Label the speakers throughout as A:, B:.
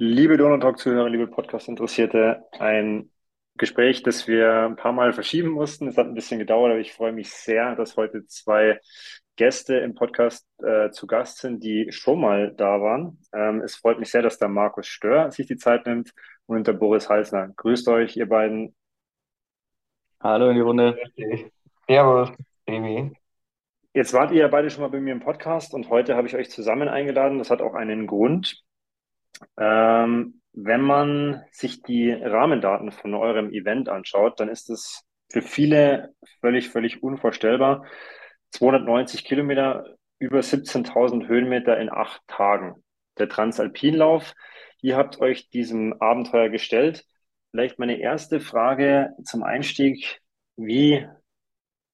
A: Liebe Donau-Talk-Zuhörer, liebe Podcast-Interessierte, ein Gespräch, das wir ein paar Mal verschieben mussten. Es hat ein bisschen gedauert, aber ich freue mich sehr, dass heute zwei Gäste im Podcast äh, zu Gast sind, die schon mal da waren. Ähm, es freut mich sehr, dass der Markus Stör sich die Zeit nimmt und der Boris Halsner. Grüßt euch, ihr beiden.
B: Hallo in die Runde.
C: Servus, Baby.
A: Jetzt wart ihr ja beide schon mal bei mir im Podcast und heute habe ich euch zusammen eingeladen. Das hat auch einen Grund. Ähm, wenn man sich die Rahmendaten von eurem Event anschaut, dann ist es für viele völlig, völlig unvorstellbar. 290 Kilometer, über 17.000 Höhenmeter in acht Tagen. Der Transalpinlauf. Ihr habt euch diesem Abenteuer gestellt. Vielleicht meine erste Frage zum Einstieg. Wie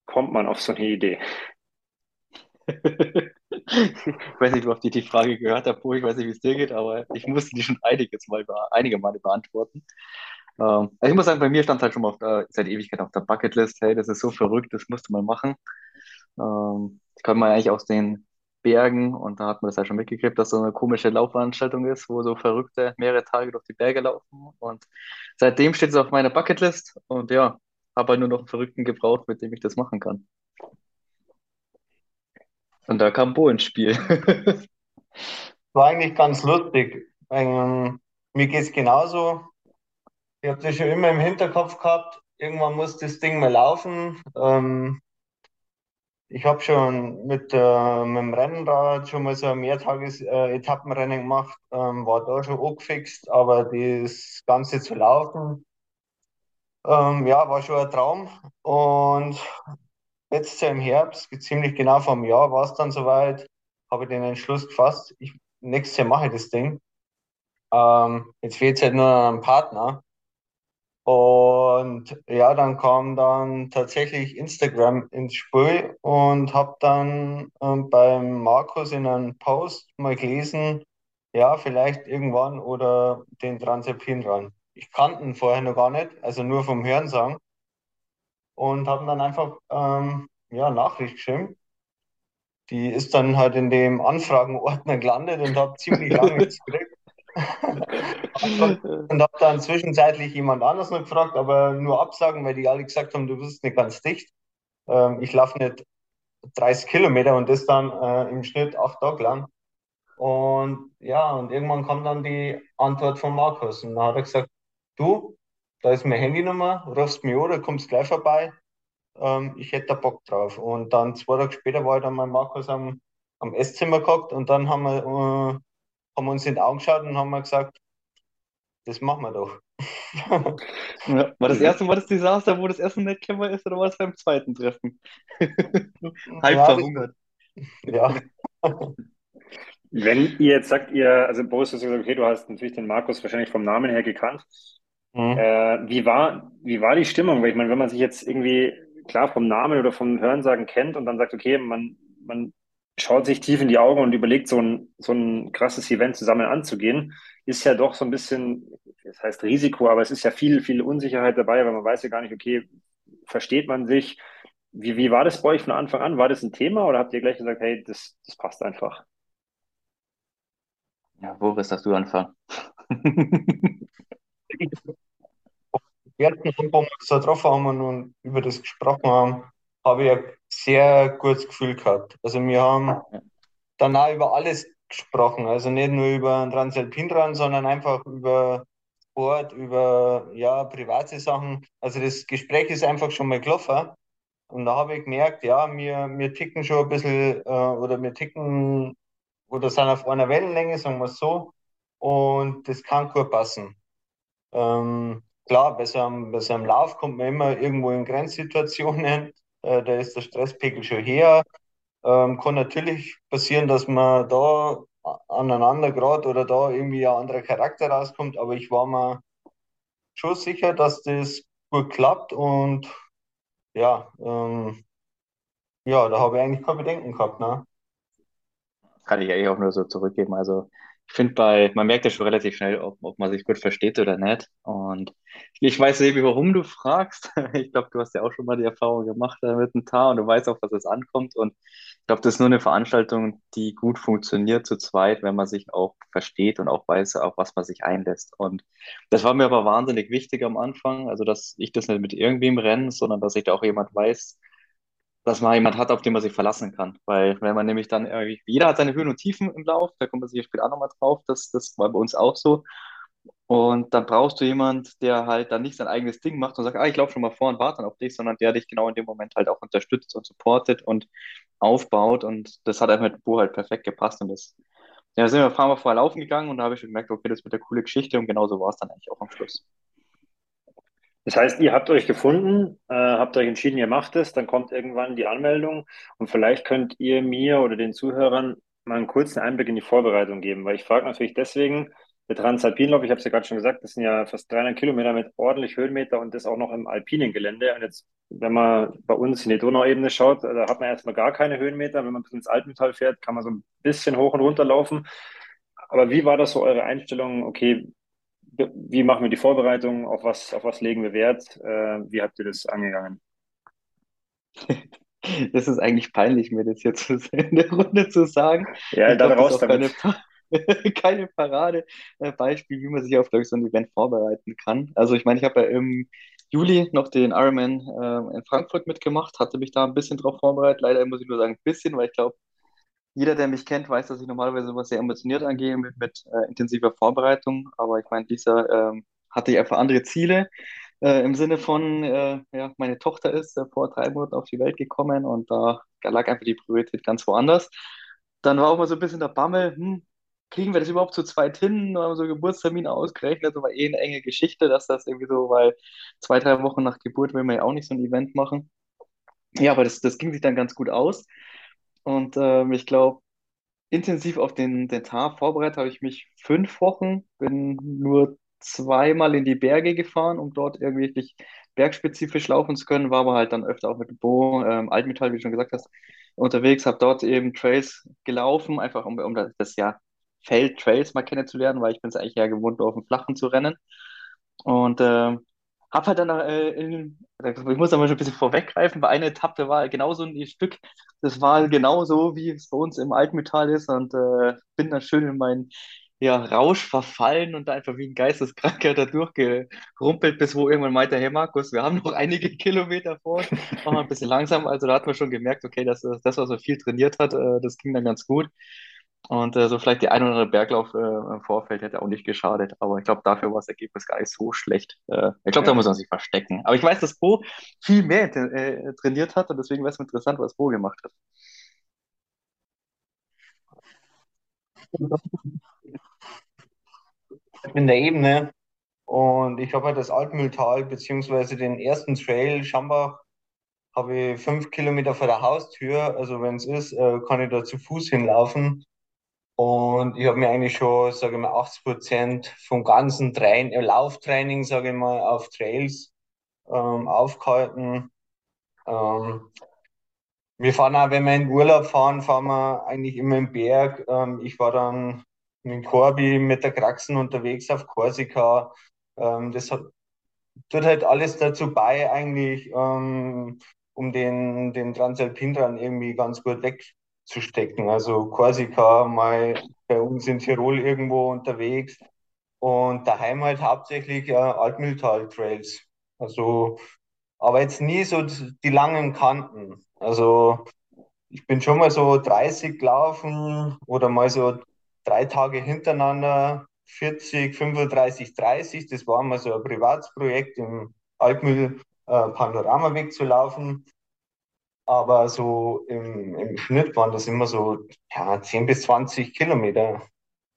A: kommt man auf so eine Idee?
B: Ich weiß nicht, ob ich die Frage gehört habe, ich weiß nicht, wie es dir geht, aber ich musste die schon einiges mal, einige Male beantworten. Ähm, also ich muss sagen, bei mir stand es halt schon mal auf der, seit Ewigkeit auf der Bucketlist, hey, das ist so verrückt, das musste man machen. Ähm, das kann man eigentlich aus den Bergen und da hat man das halt schon mitgekriegt, dass so eine komische Laufveranstaltung ist, wo so Verrückte mehrere Tage durch die Berge laufen und seitdem steht es auf meiner Bucketlist und ja, habe halt nur noch einen Verrückten gebraucht, mit dem ich das machen kann. Und da kam Bo ins Spiel.
C: War eigentlich ganz lustig. Ähm, mir geht es genauso. Ich habe das schon immer im Hinterkopf gehabt. Irgendwann muss das Ding mal laufen. Ähm, ich habe schon mit, äh, mit dem Rennrad schon mal so ein Mehrtages-Etappenrennen äh, gemacht, ähm, war da schon angefixt, aber das Ganze zu laufen, ähm, ja, war schon ein Traum. Und letztes Jahr im Herbst, ziemlich genau vor einem Jahr, war es dann soweit, habe ich den Entschluss gefasst, ich, nächstes Jahr mache ich das Ding. Ähm, jetzt fehlt es halt nur an einem Partner. Und ja, dann kam dann tatsächlich Instagram ins Spiel und habe dann ähm, beim Markus in einem Post mal gelesen, ja, vielleicht irgendwann oder den Transalpin Ich kannte ihn vorher noch gar nicht, also nur vom Hörensagen und haben dann einfach ähm, ja, Nachricht geschrieben. Die ist dann halt in dem Anfragenordner gelandet und habe ziemlich lange gekriegt. und habe dann zwischenzeitlich jemand anders noch gefragt, aber nur Absagen, weil die alle gesagt haben, du bist nicht ganz dicht. Ähm, ich laufe nicht 30 Kilometer und das dann äh, im Schnitt acht Tage lang. Und ja, und irgendwann kam dann die Antwort von Markus und dann hat er gesagt, du, da ist meine Handynummer, rufst mich an, oder kommst gleich vorbei. Ähm, ich hätte da Bock drauf. Und dann zwei Tage später war ich dann mit Markus am, am Esszimmer gehockt und dann haben wir, äh, haben wir uns in die Augen geschaut und haben wir gesagt, das machen wir doch.
B: Ja, war das erste Mal das Desaster, wo das Essen nicht clever ist, oder war das beim zweiten Treffen? Halb ja, verhungert.
C: Ja.
A: Wenn ihr jetzt sagt, ihr, also Boris hast gesagt, okay, du hast natürlich den Markus wahrscheinlich vom Namen her gekannt. Mhm. Äh, wie war, wie war die Stimmung? Weil ich meine, wenn man sich jetzt irgendwie klar vom Namen oder vom Hörensagen kennt und dann sagt, okay, man, man schaut sich tief in die Augen und überlegt, so ein, so ein krasses Event zusammen anzugehen, ist ja doch so ein bisschen, das heißt Risiko, aber es ist ja viel, viel Unsicherheit dabei, weil man weiß ja gar nicht, okay, versteht man sich? Wie, wie war das bei euch von Anfang an? War das ein Thema oder habt ihr gleich gesagt, hey, das, das passt einfach?
B: Ja, Boris, dass du anfangen.
C: ersten Mal, wo wir uns da getroffen haben und über das gesprochen haben, habe ich ein sehr gutes Gefühl gehabt. Also wir haben dann auch über alles gesprochen. Also nicht nur über einen Transalpinrun, sondern einfach über Sport, über ja, private Sachen. Also das Gespräch ist einfach schon mal gelaufen. Und da habe ich gemerkt, ja, wir, wir ticken schon ein bisschen, äh, oder wir ticken, oder sind auf einer Wellenlänge, sagen wir es so. Und das kann gut passen. Ähm, klar, bei so, einem, bei so einem Lauf kommt man immer irgendwo in Grenzsituationen. Äh, da ist der Stresspegel schon her. Ähm, kann natürlich passieren, dass man da aneinander gerät oder da irgendwie ein anderer Charakter rauskommt, aber ich war mir schon sicher, dass das gut klappt und ja, ähm, ja, da habe ich eigentlich keine Bedenken gehabt. Ne?
B: kann ich eigentlich auch nur so zurückgeben. Also ich finde bei, man merkt ja schon relativ schnell, ob, ob man sich gut versteht oder nicht. Und ich weiß eben, warum du fragst. Ich glaube, du hast ja auch schon mal die Erfahrung gemacht äh, mit dem Tar und du weißt auch, was es ankommt. Und ich glaube, das ist nur eine Veranstaltung, die gut funktioniert zu zweit, wenn man sich auch versteht und auch weiß, auf was man sich einlässt. Und das war mir aber wahnsinnig wichtig am Anfang. Also, dass ich das nicht mit irgendwem renne, sondern dass ich da auch jemand weiß, dass man jemand hat, auf den man sich verlassen kann. Weil wenn man nämlich dann irgendwie, jeder hat seine Höhen und Tiefen im Lauf, da kommt man sicher später auch nochmal drauf, das, das war bei uns auch so. Und dann brauchst du jemand, der halt dann nicht sein eigenes Ding macht und sagt, ah, ich laufe schon mal vor und warte dann auf dich, sondern der dich genau in dem Moment halt auch unterstützt und supportet und aufbaut. Und das hat einfach mit Bo halt perfekt gepasst. Und das, ja, sind wir ein paar Mal vorher laufen gegangen und da habe ich schon gemerkt, okay, das wird eine coole Geschichte und genauso war es dann eigentlich auch am Schluss.
A: Das heißt, ihr habt euch gefunden, äh, habt euch entschieden, ihr macht es, dann kommt irgendwann die Anmeldung und vielleicht könnt ihr mir oder den Zuhörern mal einen kurzen Einblick in die Vorbereitung geben, weil ich frage natürlich deswegen, der Transalpinlauf, ich habe es ja gerade schon gesagt, das sind ja fast 300 Kilometer mit ordentlich Höhenmeter und das auch noch im alpinen Gelände. Und jetzt, wenn man bei uns in die Donauebene schaut, da hat man erstmal gar keine Höhenmeter. Wenn man bis ins Alpental fährt, kann man so ein bisschen hoch und runter laufen. Aber wie war das so eure Einstellung? Okay, wie machen wir die Vorbereitung? Auf was, auf was legen wir Wert? Äh, wie habt ihr das angegangen?
B: Das ist eigentlich peinlich, mir das jetzt in der Runde zu sagen.
A: Ja, ich dann glaub, raus damit.
B: Keine, keine Paradebeispiel, wie man sich auf so ein Event vorbereiten kann. Also ich meine, ich habe ja im Juli noch den Ironman äh, in Frankfurt mitgemacht, hatte mich da ein bisschen drauf vorbereitet. Leider muss ich nur sagen, ein bisschen, weil ich glaube, jeder, der mich kennt, weiß, dass ich normalerweise sowas sehr ambitioniert angehe mit, mit äh, intensiver Vorbereitung. Aber ich meine, dieser ähm, hatte ich einfach andere Ziele. Äh, Im Sinne von, äh, ja, meine Tochter ist äh, vor drei Monaten auf die Welt gekommen und da lag einfach die Priorität ganz woanders. Dann war auch mal so ein bisschen der Bammel, hm, kriegen wir das überhaupt zu zweit hin? Oder haben so Geburtstermine ausgerechnet, das war eh eine enge Geschichte, dass das irgendwie so, weil zwei, drei Wochen nach Geburt will man ja auch nicht so ein Event machen. Ja, aber das, das ging sich dann ganz gut aus. Und ähm, ich glaube, intensiv auf den, den Tag vorbereitet habe ich mich fünf Wochen, bin nur zweimal in die Berge gefahren, um dort irgendwie wirklich bergspezifisch laufen zu können, war aber halt dann öfter auch mit Bo, ähm, Altmetall, wie du schon gesagt hast, unterwegs, habe dort eben Trails gelaufen, einfach um, um das, das ja Feld, Trails mal kennenzulernen, weil ich bin es eigentlich ja gewohnt, auf dem Flachen zu rennen. Und äh, hab halt dann, äh, in, ich muss aber schon ein bisschen vorweggreifen, weil eine Etappe war genauso ein Stück, das war genauso, wie es bei uns im Altmetall ist und äh, bin dann schön in meinen ja, Rausch verfallen und einfach wie ein Geisteskranker da durchgerumpelt, bis wo irgendwann meinte, hey Markus, wir haben noch einige Kilometer vor uns, machen wir ein bisschen langsam. Also da hat man schon gemerkt, okay, das, das was er viel trainiert hat, äh, das ging dann ganz gut. Und äh, so vielleicht die ein oder andere Berglauf äh, im Vorfeld hätte auch nicht geschadet. Aber ich glaube, dafür war das Ergebnis gar nicht so schlecht. Äh, ich glaube, ja. da muss man sich verstecken. Aber ich weiß, dass Bo viel mehr äh, trainiert hat und deswegen wäre es interessant, was Bo gemacht hat.
C: In der Ebene und ich habe halt das Altmühltal beziehungsweise den ersten Trail Schambach habe ich fünf Kilometer vor der Haustür. Also wenn es ist, äh, kann ich da zu Fuß hinlaufen. Und ich habe mir eigentlich schon, sage ich mal, 80 Prozent vom ganzen Train äh, Lauftraining, sage ich mal, auf Trails ähm, aufgehalten. Ähm, wir fahren auch, wenn wir in Urlaub fahren, fahren wir eigentlich immer im Berg. Ähm, ich war dann mit Corby mit der Kraxen unterwegs auf Korsika. Ähm, das hat, tut halt alles dazu bei, eigentlich, ähm, um den, den Transalpin irgendwie ganz gut weg zu stecken. Also Korsika, mal bei uns in Tirol irgendwo unterwegs und daheim halt hauptsächlich äh, Altmühltal-Trails. Also, aber jetzt nie so die langen Kanten. Also ich bin schon mal so 30 gelaufen oder mal so drei Tage hintereinander 40, 35, 30. Das war mal so ein Privatsprojekt im Altmühl äh, zu laufen. Aber so im, im Schnitt waren das immer so ja, 10 bis 20 Kilometer.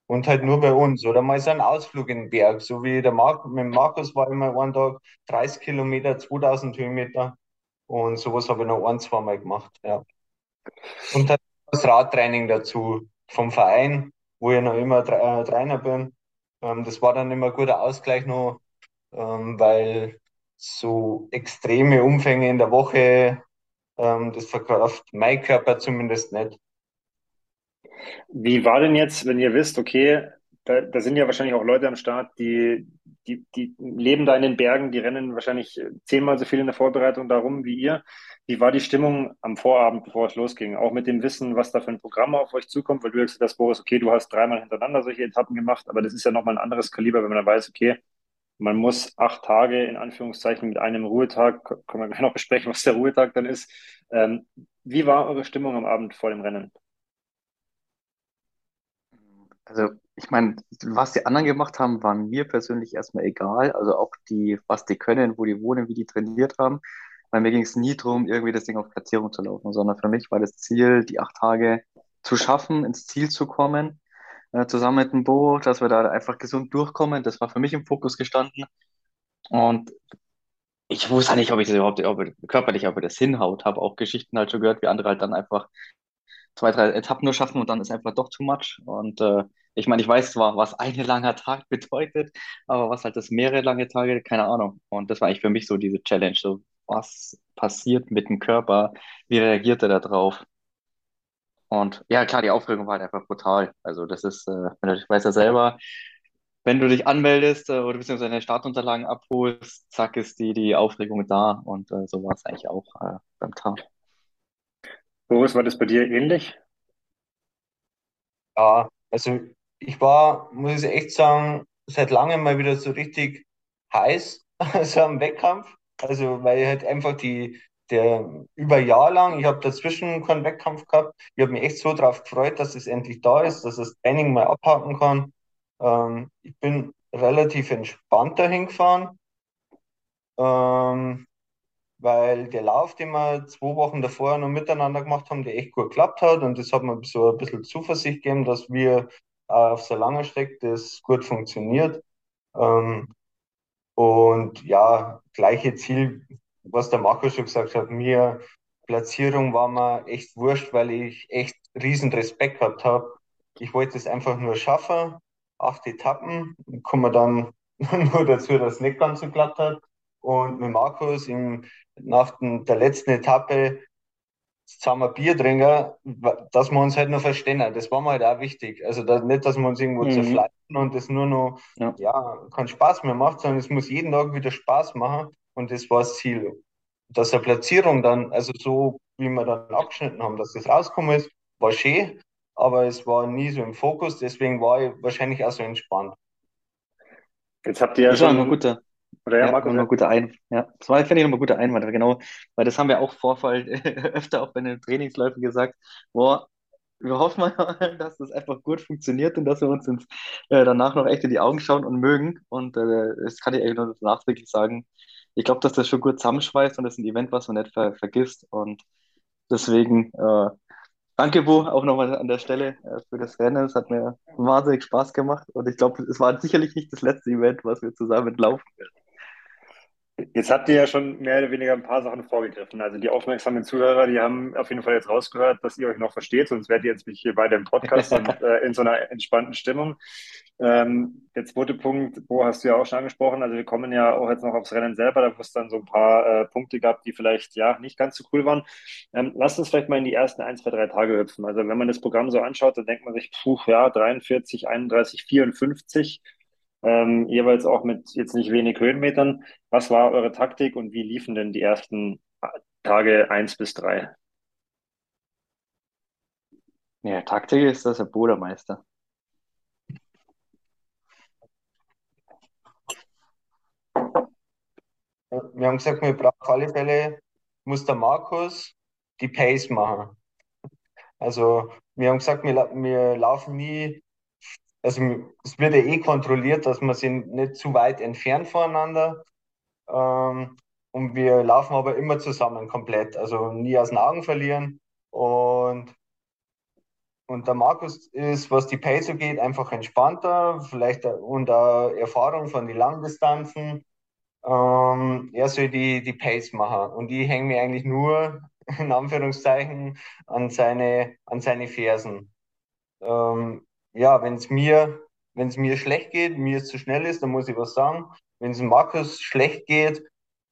C: Und halt nur bei uns. Oder mal so ein Ausflug in den Berg. So wie der Mark, mit Markus war immer einen Tag 30 Kilometer, 2000 Höhenmeter. Und sowas habe ich noch ein, zwei Mal gemacht. Ja. Und halt das Radtraining dazu vom Verein, wo ich noch immer äh, Trainer bin. Ähm, das war dann immer ein guter Ausgleich noch, ähm, weil so extreme Umfänge in der Woche ähm, das verkauft mein Körper zumindest nicht.
A: Wie war denn jetzt, wenn ihr wisst, okay, da, da sind ja wahrscheinlich auch Leute am Start, die, die, die leben da in den Bergen, die rennen wahrscheinlich zehnmal so viel in der Vorbereitung darum wie ihr. Wie war die Stimmung am Vorabend, bevor es losging? Auch mit dem Wissen, was da für ein Programm auf euch zukommt, weil du jetzt das Boris, okay, du hast dreimal hintereinander solche Etappen gemacht, aber das ist ja nochmal ein anderes Kaliber, wenn man dann weiß, okay, man muss acht Tage in Anführungszeichen mit einem Ruhetag, können wir gleich noch besprechen, was der Ruhetag dann ist. Ähm, wie war eure Stimmung am Abend vor dem Rennen?
B: Also, ich meine, was die anderen gemacht haben, war mir persönlich erstmal egal. Also auch die, was die können, wo die wohnen, wie die trainiert haben. Weil mir ging es nie darum, irgendwie das Ding auf Platzierung zu laufen, sondern für mich war das Ziel, die acht Tage zu schaffen, ins Ziel zu kommen, äh, zusammen mit dem Bo, dass wir da einfach gesund durchkommen. Das war für mich im Fokus gestanden. Und ich wusste nicht, ob ich das überhaupt, ob, körperlich, ob ich das hinhaut. Habe auch Geschichten halt schon gehört, wie andere halt dann einfach zwei, drei Etappen nur schaffen und dann ist einfach doch too much. Und äh, ich meine, ich weiß zwar, was ein langer Tag bedeutet, aber was halt das mehrere lange Tage, keine Ahnung. Und das war eigentlich für mich so diese Challenge. So, was passiert mit dem Körper? Wie reagiert er da drauf? Und ja, klar, die Aufregung war halt einfach brutal. Also das ist, äh, ich weiß ja selber, wenn du dich anmeldest äh, oder beziehungsweise deine Startunterlagen abholst, zack, ist die, die Aufregung da. Und äh, so war es eigentlich auch äh, beim Tag.
A: Boris, war das bei dir ähnlich?
C: Ja, also ich war, muss ich echt sagen, seit langem mal wieder so richtig heiß, so am Wettkampf. Also, weil halt einfach die, der über Jahr lang, ich habe dazwischen keinen Wettkampf gehabt. Ich habe mich echt so darauf gefreut, dass es endlich da ist, dass das Training mal abhaken kann. Ähm, ich bin relativ entspannt dahin gefahren. Ähm, weil der Lauf, den wir zwei Wochen davor noch miteinander gemacht haben, der echt gut geklappt hat und das hat mir so ein bisschen Zuversicht gegeben, dass wir auf so langer Strecke das gut funktioniert. Ähm, und ja, gleiche Ziel, was der Marco schon gesagt hat, mir Platzierung war mir echt wurscht, weil ich echt riesen Respekt gehabt habe. Ich wollte es einfach nur schaffen, acht Etappen, kommen wir dann nur dazu, dass es nicht ganz so glatt hat. Und mit Markus im, nach den, der letzten Etappe zusammen Bier trinken, dass wir uns halt noch verstehen. Das war mir halt auch wichtig. Also da, nicht, dass wir uns irgendwo mhm. zerfleischen und das nur noch ja. ja. keinen Spaß mehr macht, sondern es muss jeden Tag wieder Spaß machen und das war das Ziel. Dass eine Platzierung dann, also so wie wir dann abgeschnitten haben, dass das rausgekommen ist, war schön, aber es war nie so im Fokus, deswegen war ich wahrscheinlich auch so entspannt.
A: Jetzt habt ihr ja
B: das
A: schon.
B: War ein guter, oder ja, ja Markus, ein guter Ein, ja, das war, finde ich, ein guter Einwand, genau, weil das haben wir auch Vorfall öfter auch bei den Trainingsläufen gesagt, boah, wir hoffen mal, dass das einfach gut funktioniert und dass wir uns ins, äh, danach noch echt in die Augen schauen und mögen. Und äh, das kann ich eigentlich nur nachträglich sagen. Ich glaube, dass das schon gut zusammenschweißt und das ist ein Event, was man nicht ver vergisst. Und deswegen äh, danke, Bo, auch nochmal an der Stelle äh, für das Rennen. Es hat mir wahnsinnig Spaß gemacht und ich glaube, es war sicherlich nicht das letzte Event, was wir zusammen laufen werden.
A: Jetzt habt ihr ja schon mehr oder weniger ein paar Sachen vorgegriffen. Also die aufmerksamen Zuhörer, die haben auf jeden Fall jetzt rausgehört, dass ihr euch noch versteht, sonst wärt ihr jetzt nicht hier bei dem Podcast und äh, in so einer entspannten Stimmung. Ähm, der zweite Punkt, Bo, hast du ja auch schon angesprochen. Also wir kommen ja auch jetzt noch aufs Rennen selber, da wo es dann so ein paar äh, Punkte gab, die vielleicht ja nicht ganz so cool waren. Ähm, lasst uns vielleicht mal in die ersten ein, zwei, drei Tage hüpfen. Also wenn man das Programm so anschaut, dann denkt man sich, puh, ja, 43, 31, 54 ähm, jeweils auch mit jetzt nicht wenig Höhenmetern. Was war eure Taktik und wie liefen denn die ersten Tage eins bis drei?
B: Ja, Taktik ist das der Brudermeister.
C: Wir haben gesagt, wir brauchen auf alle Fälle, muss der Markus die Pace machen. Also wir haben gesagt, wir, wir laufen nie also es wird ja eh kontrolliert, dass man sich nicht zu weit entfernt voneinander. Ähm, und wir laufen aber immer zusammen komplett, also nie aus den Augen verlieren. Und, und der Markus ist, was die Pace geht, einfach entspannter, vielleicht und Erfahrung von den Langdistanzen. Ähm, er soll die, die Pace machen. Und ich hänge mir eigentlich nur, in Anführungszeichen, an seine, an seine Fersen. Ähm, ja, wenn es mir, wenn es mir schlecht geht, mir es zu schnell ist, dann muss ich was sagen. Wenn es Markus schlecht geht,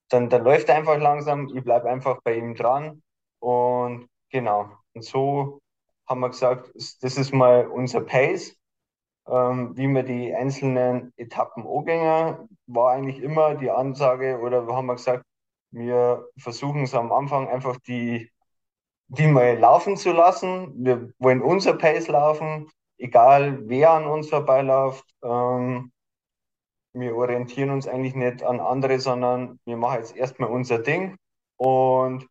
C: dann, dann läuft er einfach langsam. Ich bleibe einfach bei ihm dran. Und genau. Und so haben wir gesagt, das ist mal unser Pace, ähm, wie wir die einzelnen Etappen angehen, war eigentlich immer die Ansage oder haben wir gesagt, wir versuchen es am Anfang einfach die, die mal laufen zu lassen. Wir wollen unser Pace laufen, egal wer an uns vorbeiläuft. Ähm, wir orientieren uns eigentlich nicht an andere, sondern wir machen jetzt erstmal unser Ding. Und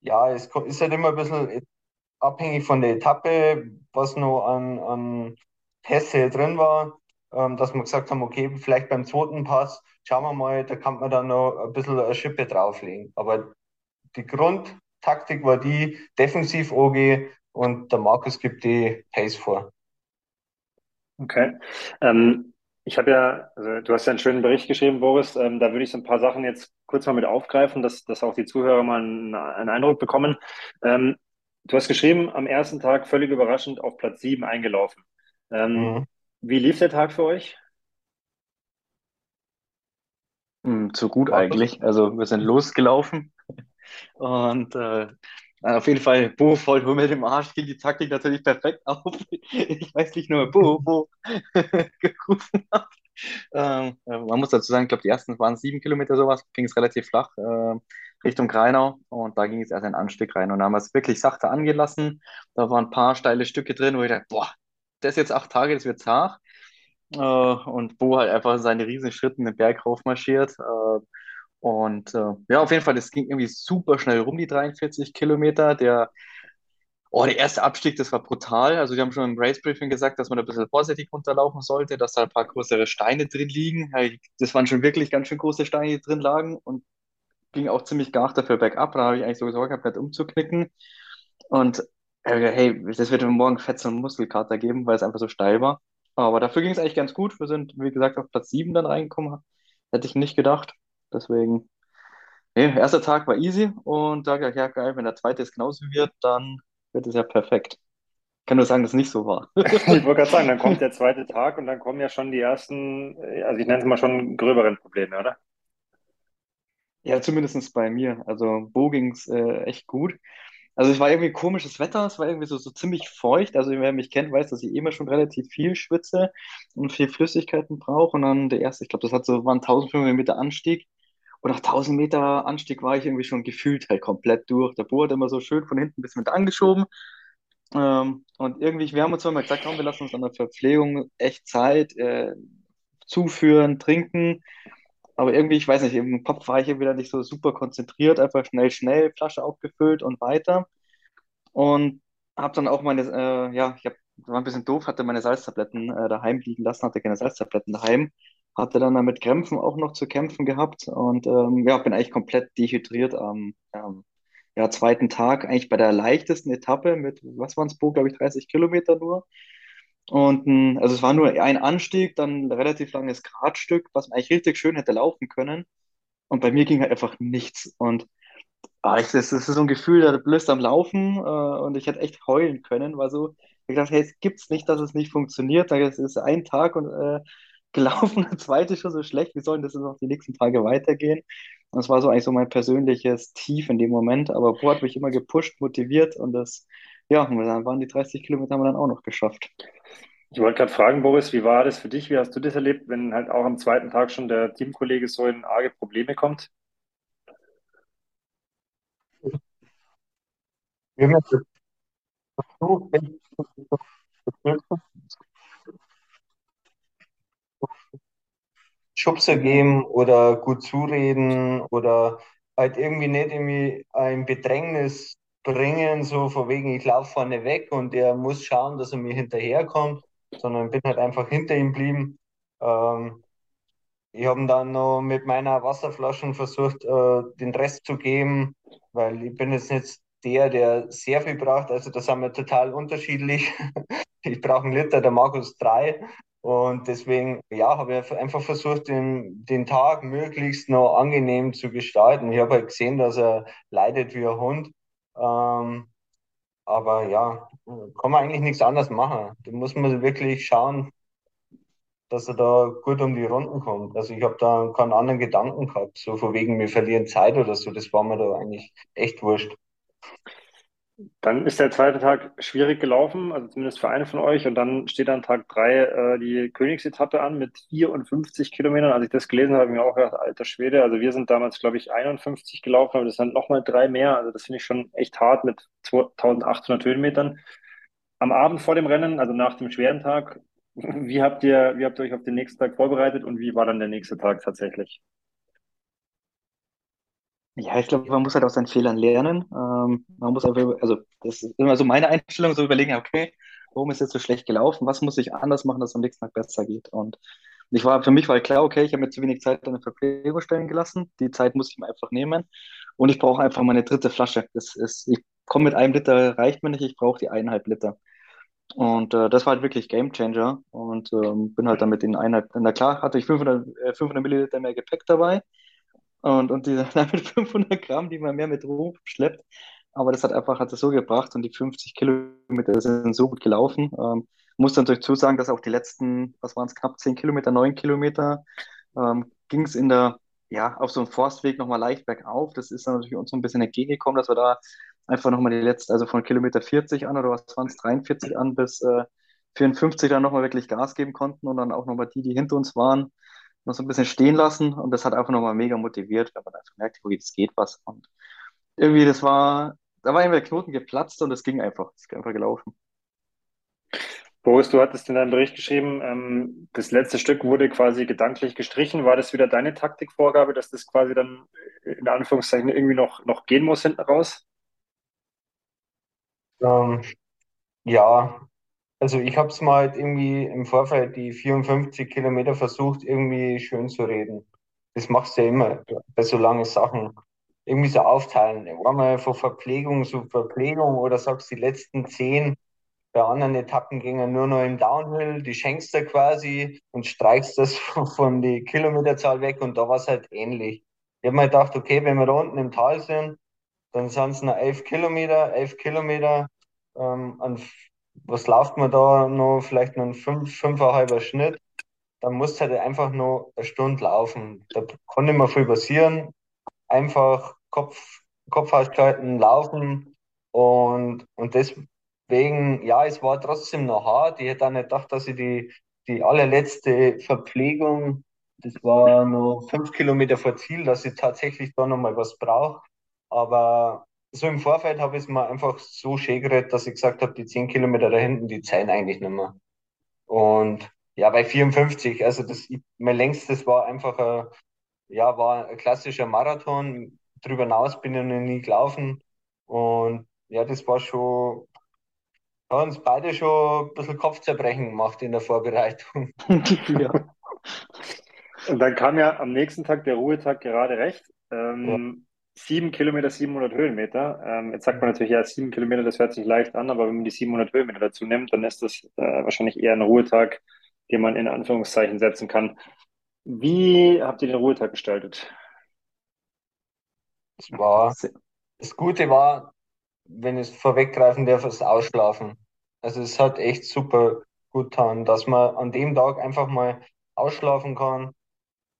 C: ja, es ist halt immer ein bisschen abhängig von der Etappe, was noch an, an Pässe drin war, ähm, dass wir gesagt haben, okay, vielleicht beim zweiten Pass schauen wir mal, da kann man dann noch ein bisschen eine Schippe drauflegen. Aber die Grundtaktik war die, defensiv OG und der Markus gibt die Pace vor.
A: Okay. Ähm, ich habe ja, also du hast ja einen schönen Bericht geschrieben, Boris. Ähm, da würde ich so ein paar Sachen jetzt kurz mal mit aufgreifen, dass, dass auch die Zuhörer mal einen, einen Eindruck bekommen. Ähm, du hast geschrieben, am ersten Tag völlig überraschend auf Platz 7 eingelaufen. Ähm, mhm. Wie lief der Tag für euch?
B: Hm, zu gut eigentlich. Also wir sind losgelaufen und äh, auf jeden Fall Bo voll mit dem Arsch ging die Taktik natürlich perfekt auf. Ich weiß nicht nur, Bo, Bo gerufen hat. Ähm, äh, man muss dazu sagen, ich glaube, die ersten waren sieben Kilometer sowas, ging es relativ flach äh, Richtung Greinau und da ging es erst ein Anstieg rein und da haben wir es wirklich sachte angelassen. Da waren ein paar steile Stücke drin, wo ich dachte, boah, das jetzt acht Tage, das wird zart. Äh, und Bo halt einfach seine riesen Schritte in den Berg raufmarschiert. Äh, und äh, ja, auf jeden Fall, das ging irgendwie super schnell rum, die 43 Kilometer. Der, oh, der erste Abstieg, das war brutal. Also, die haben schon im Race Briefing gesagt, dass man ein bisschen vorsichtig runterlaufen sollte, dass da ein paar größere Steine drin liegen. Das waren schon wirklich ganz schön große Steine, die drin lagen und ging auch ziemlich gar dafür bergab. Da habe ich eigentlich so Sorge nicht umzuknicken. Und hey, das wird mir morgen Fett und Muskelkater geben, weil es einfach so steil war. Aber dafür ging es eigentlich ganz gut. Wir sind, wie gesagt, auf Platz 7 dann reingekommen. Hätte ich nicht gedacht. Deswegen, nee, erster Tag war easy und da dachte ich, ja geil, wenn der zweite es genauso wird, dann wird es ja perfekt. Ich kann nur sagen, dass es nicht so war.
A: Ich wollte gerade sagen, dann kommt der zweite Tag und dann kommen ja schon die ersten, also ich nenne es mal schon gröberen Probleme, oder?
B: Ja, zumindest bei mir. Also Bo ging es äh, echt gut. Also es war irgendwie komisches Wetter, es war irgendwie so, so ziemlich feucht. Also wer mich kennt, weiß, dass ich immer schon relativ viel schwitze und viel Flüssigkeiten brauche. Und dann der erste, ich glaube, das hat so, waren 1500 Meter Anstieg. Und nach 1000 Meter Anstieg war ich irgendwie schon gefühlt halt komplett durch. Der Bo hat immer so schön von hinten bis mit angeschoben. Ähm, und irgendwie, wir haben uns zwar gesagt, komm, wir lassen uns an der Verpflegung echt Zeit, äh, zuführen, trinken. Aber irgendwie, ich weiß nicht, im Kopf war ich wieder nicht so super konzentriert, einfach schnell, schnell, Flasche aufgefüllt und weiter. Und habe dann auch meine, äh, ja, ich hab, war ein bisschen doof, hatte meine Salztabletten äh, daheim liegen lassen, hatte keine Salztabletten daheim, hatte dann mit Krämpfen auch noch zu kämpfen gehabt und ähm, ja, bin eigentlich komplett dehydriert am ähm, ja, zweiten Tag, eigentlich bei der leichtesten Etappe mit, was waren es, glaube ich, 30 Kilometer nur. Und ein, also es war nur ein Anstieg, dann ein relativ langes Gradstück, was man eigentlich richtig schön hätte laufen können. Und bei mir ging halt einfach nichts. Und ah, das, das ist so ein Gefühl, da blößt am Laufen äh, und ich hätte echt heulen können, weil so, ich dachte, hey, es gibt's nicht, dass es nicht funktioniert. Es ist ein Tag und äh, gelaufen, der zweite schon so schlecht. Wie sollen das jetzt noch die nächsten Tage weitergehen? Und das war so eigentlich so mein persönliches Tief in dem Moment. Aber Bo hat mich immer gepusht, motiviert und das, ja, und dann waren die 30 Kilometer haben wir dann auch noch geschafft.
A: Ich wollte gerade fragen, Boris, wie war das für dich? Wie hast du das erlebt, wenn halt auch am zweiten Tag schon der Teamkollege so in arge Probleme kommt?
C: Wir haben jetzt Schubser geben oder gut zureden oder halt irgendwie nicht irgendwie ein Bedrängnis bringen, so von wegen, ich laufe vorne weg und der muss schauen, dass er mir hinterherkommt, sondern bin halt einfach hinter ihm geblieben. Ähm, ich habe dann noch mit meiner Wasserflasche versucht, äh, den Rest zu geben, weil ich bin jetzt nicht der, der sehr viel braucht. Also da sind wir total unterschiedlich. ich brauche einen Liter, der Markus drei. Und deswegen, ja, habe ich einfach versucht, den, den Tag möglichst noch angenehm zu gestalten. Ich habe halt gesehen, dass er leidet wie ein Hund. Ähm, aber ja, kann man eigentlich nichts anderes machen. Da muss man wirklich schauen, dass er da gut um die Runden kommt. Also ich habe da keinen anderen Gedanken gehabt, so von wegen, wir verlieren Zeit oder so. Das war mir da eigentlich echt wurscht.
A: Dann ist der zweite Tag schwierig gelaufen, also zumindest für einen von euch. Und dann steht an Tag drei äh, die Königsetappe an mit 54 Kilometern. Als ich das gelesen habe, habe ich mir auch gedacht, alter Schwede. Also wir sind damals, glaube ich, 51 gelaufen, aber das sind nochmal drei mehr. Also das finde ich schon echt hart mit 2800 Höhenmetern. Am Abend vor dem Rennen, also nach dem schweren Tag, wie habt ihr, wie habt ihr euch auf den nächsten Tag vorbereitet und wie war dann der nächste Tag tatsächlich?
B: Ja, ich glaube, man muss halt aus seinen Fehlern lernen. Ähm, man muss einfach, also das ist immer so meine Einstellung, so überlegen, okay, warum ist jetzt so schlecht gelaufen? Was muss ich anders machen, dass es am nächsten Tag besser geht? Und ich war, für mich war klar, okay, ich habe mir zu wenig Zeit an der Verpflegung stellen gelassen. Die Zeit muss ich mir einfach nehmen. Und ich brauche einfach meine dritte Flasche. Das ist, ich komme mit einem Liter, reicht mir nicht, ich brauche die eineinhalb Liter. Und äh, das war halt wirklich Game Changer. Und ähm, bin halt damit in eineinhalb, na klar, hatte ich 500, äh, 500 Milliliter mehr Gepäck dabei. Und, und diese damit 500 Gramm, die man mehr mit rumschleppt. Aber das hat einfach, hat es so gebracht und die 50 Kilometer sind so gut gelaufen. Ähm, muss dann natürlich zusagen, dass auch die letzten, was waren es, knapp 10 Kilometer, 9 Kilometer, ähm, ging es in der, ja, auf so einem Forstweg nochmal leicht bergauf. Das ist dann natürlich uns so ein bisschen entgegengekommen, dass wir da einfach nochmal die letzte, also von Kilometer 40 an oder was waren es, 43 an bis äh, 54 dann nochmal wirklich Gas geben konnten und dann auch nochmal die, die hinter uns waren, noch so ein bisschen stehen lassen und das hat einfach nochmal mega motiviert, wenn man einfach merkt, okay, das geht was und irgendwie, das war, da war irgendwie der Knoten geplatzt und es ging einfach, es ist einfach gelaufen.
A: Boris, du hattest in deinem Bericht geschrieben, ähm, das letzte Stück wurde quasi gedanklich gestrichen. War das wieder deine Taktikvorgabe, dass das quasi dann in Anführungszeichen irgendwie noch, noch gehen muss hinten raus?
C: Ähm, ja, also ich habe es mal halt irgendwie im Vorfeld die 54 Kilometer versucht, irgendwie schön zu reden. Das machst du ja immer bei so langen Sachen. Irgendwie so aufteilen. Einmal von Verpflegung zu Verpflegung oder sagst die letzten zehn bei anderen Etappen gingen nur noch im Downhill, die schenkst du quasi und streichst das von der Kilometerzahl weg und da war es halt ähnlich. Ich habe mir gedacht, okay, wenn wir da unten im Tal sind, dann sind es noch elf Kilometer, elf Kilometer ähm, an was läuft man da noch, vielleicht noch ein fünf, fünfeinhalber Schnitt, dann musst du halt einfach nur eine Stunde laufen. Da kann nicht mehr viel passieren. Einfach Kopf, Kopf ausschalten, laufen und, und deswegen, ja, es war trotzdem noch hart. Ich hätte auch nicht gedacht, dass ich die, die allerletzte Verpflegung, das war noch fünf Kilometer vor Ziel, dass ich tatsächlich da nochmal was brauche. Aber so im Vorfeld habe ich es mir einfach so schön geredet, dass ich gesagt habe, die 10 Kilometer da hinten, die zählen eigentlich nicht mehr. Und ja, bei 54, also das, mein längstes war einfach ein, ja, war ein klassischer Marathon. Drüber hinaus bin ich noch nie gelaufen. Und ja, das war schon, hat uns beide schon ein bisschen Kopfzerbrechen gemacht in der Vorbereitung.
A: ja. Und dann kam ja am nächsten Tag der Ruhetag gerade recht. Ähm, sieben Kilometer, 700 Höhenmeter. Ähm, jetzt sagt man natürlich, ja, sieben Kilometer, das hört sich leicht an, aber wenn man die 700 Höhenmeter dazu nimmt, dann ist das äh, wahrscheinlich eher ein Ruhetag, den man in Anführungszeichen setzen kann. Wie habt ihr den Ruhetag gestaltet?
C: Es war, das Gute war, wenn ich es vorweggreifen darf, das Ausschlafen. Also es hat echt super gut getan, dass man an dem Tag einfach mal ausschlafen kann,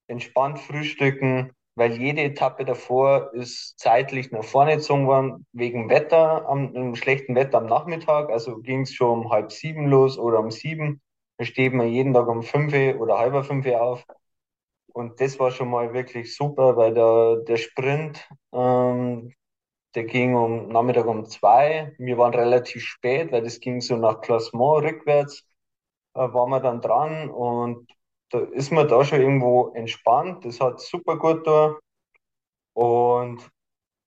C: entspannt frühstücken, weil jede Etappe davor ist zeitlich nach vorne gezogen worden, wegen Wetter, am, am schlechten Wetter am Nachmittag. Also ging es schon um halb sieben los oder um sieben. Da steht man jeden Tag um fünf oder halber fünf auf. Und das war schon mal wirklich super, weil der, der Sprint, ähm, der ging um Nachmittag um zwei. Wir waren relativ spät, weil das ging so nach Klassement rückwärts. Äh, waren wir dann dran und da ist man da schon irgendwo entspannt. Das hat super gut da. Und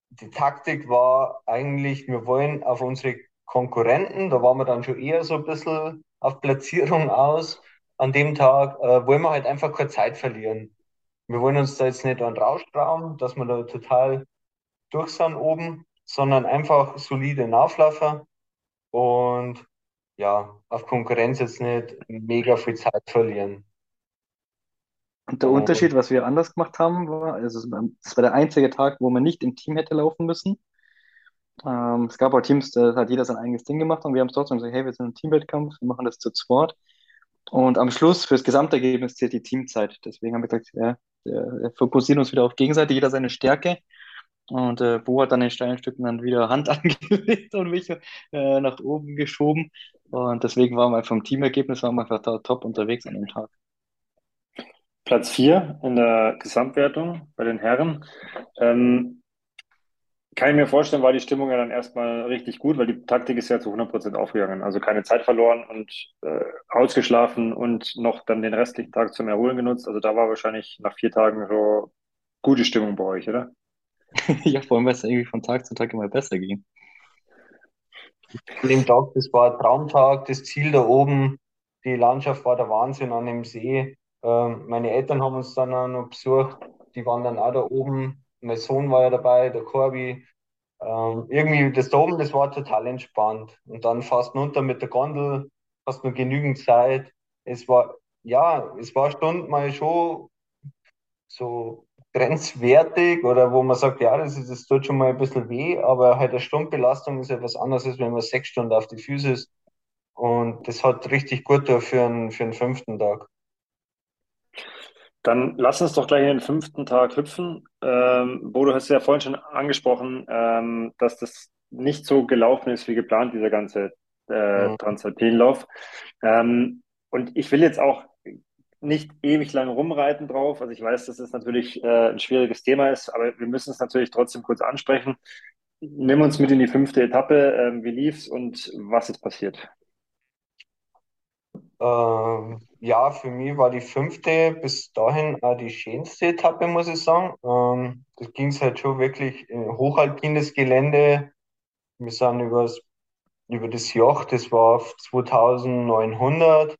C: die Taktik war eigentlich, wir wollen auf unsere Konkurrenten, da waren wir dann schon eher so ein bisschen auf Platzierung aus. An dem Tag äh, wollen wir halt einfach keine Zeit verlieren. Wir wollen uns da jetzt nicht an rausstrauen, dass wir da total durch sind oben, sondern einfach solide Nachlaufer und ja, auf Konkurrenz jetzt nicht mega viel Zeit verlieren.
B: Und der Unterschied, was wir anders gemacht haben, war, also es war der einzige Tag, wo man nicht im Team hätte laufen müssen. Ähm, es gab auch Teams, da hat jeder sein eigenes Ding gemacht und wir haben es trotzdem gesagt, hey, wir sind ein Teamwettkampf, wir machen das zu zweit. Und am Schluss, fürs Gesamtergebnis zählt die Teamzeit. Deswegen haben wir gesagt, ja, wir fokussieren uns wieder auf gegenseitig, jeder seine Stärke. Und äh, Bo hat dann in steilen Stücken dann wieder Hand angelegt und mich äh, nach oben geschoben. Und deswegen waren wir vom Teamergebnis waren wir einfach da top unterwegs an dem Tag.
A: Platz 4 in der Gesamtwertung bei den Herren. Ähm, kann ich mir vorstellen, war die Stimmung ja dann erstmal richtig gut, weil die Taktik ist ja zu 100% aufgegangen. Also keine Zeit verloren und äh, ausgeschlafen und noch dann den restlichen Tag zum Erholen genutzt. Also da war wahrscheinlich nach vier Tagen so gute Stimmung bei euch, oder?
B: ja, vor allem, weil es irgendwie von Tag zu Tag immer besser ging.
C: An dem Tag, das war ein Traumtag, das Ziel da oben, die Landschaft war der Wahnsinn an dem See. Ähm, meine Eltern haben uns dann auch noch besucht, die waren dann auch da oben. Mein Sohn war ja dabei, der Corby. Ähm, irgendwie das da oben, das war total entspannt. Und dann fast runter mit der Gondel, hast nur genügend Zeit. Es war, ja, es war Stunden mal schon so grenzwertig oder wo man sagt, ja, das, ist, das tut schon mal ein bisschen weh, aber halt eine Stundenbelastung ist etwas anderes, als wenn man sechs Stunden auf die Füße ist. Und das hat richtig gut für einen, für einen fünften Tag.
A: Dann lass uns doch gleich in den fünften Tag hüpfen. Ähm, Bo, du hast ja vorhin schon angesprochen, ähm, dass das nicht so gelaufen ist wie geplant, dieser ganze äh, mhm. Transalpinlauf. Ähm, und ich will jetzt auch nicht ewig lang rumreiten drauf. Also ich weiß, dass es natürlich äh, ein schwieriges Thema ist, aber wir müssen es natürlich trotzdem kurz ansprechen. Nimm uns mit in die fünfte Etappe. Ähm, wie lief's und was ist passiert?
C: Ähm, ja, für mich war die fünfte bis dahin auch die schönste Etappe, muss ich sagen. Ähm, das ging halt schon wirklich in hochalpines Gelände. Wir sind übers, über das Joch, das war auf 2900.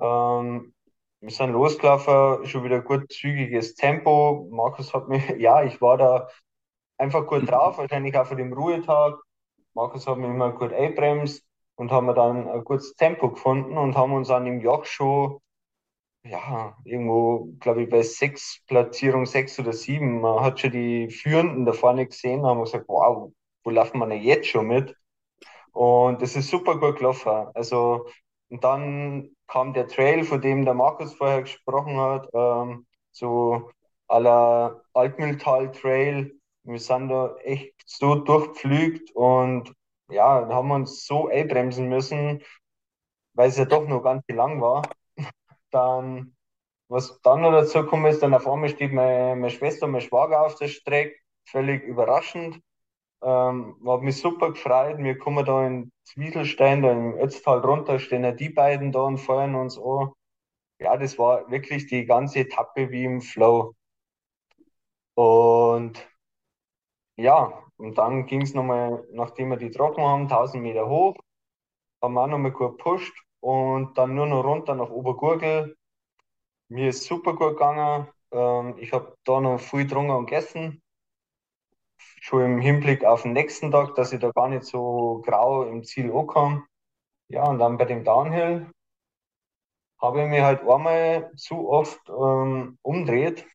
C: Ähm, wir sind losgelaufen, schon wieder gut zügiges Tempo. Markus hat mich, ja, ich war da einfach gut drauf, wahrscheinlich auch für den Ruhetag. Markus hat mich immer gut einbremst und haben dann ein gutes Tempo gefunden und haben uns an dem Joch schon, ja, irgendwo, glaube ich, bei sechs, Platzierung sechs oder sieben, man hat schon die Führenden da vorne gesehen, haben gesagt, wow, wo laufen wir denn jetzt schon mit? Und das ist super gut gelaufen. Also, und dann kam der Trail, von dem der Markus vorher gesprochen hat, ähm, so aller Altmühltal Trail. Wir sind da echt so durchpflügt und ja, haben uns so einbremsen müssen, weil es ja doch noch ganz lang war. Dann, was dann noch dazu gekommen ist, dann auf einmal steht meine, meine Schwester und mein Schwager auf der Strecke, völlig überraschend. Ähm, hat mich super gefreut. Wir kommen da in Zwieselstein, da im Ötztal runter, stehen ja die beiden da und feuern uns an. Ja, das war wirklich die ganze Etappe wie im Flow. Und ja, und dann ging es nochmal, nachdem wir die trocken haben, 1000 Meter hoch, haben wir auch nochmal gut gepusht und dann nur noch runter nach Obergurgel. Mir ist super gut gegangen. Ähm, ich habe da noch viel getrunken und gegessen. Schon im Hinblick auf den nächsten Tag, dass ich da gar nicht so grau im Ziel ankam. Ja, und dann bei dem Downhill habe ich mich halt einmal zu oft ähm, umdreht,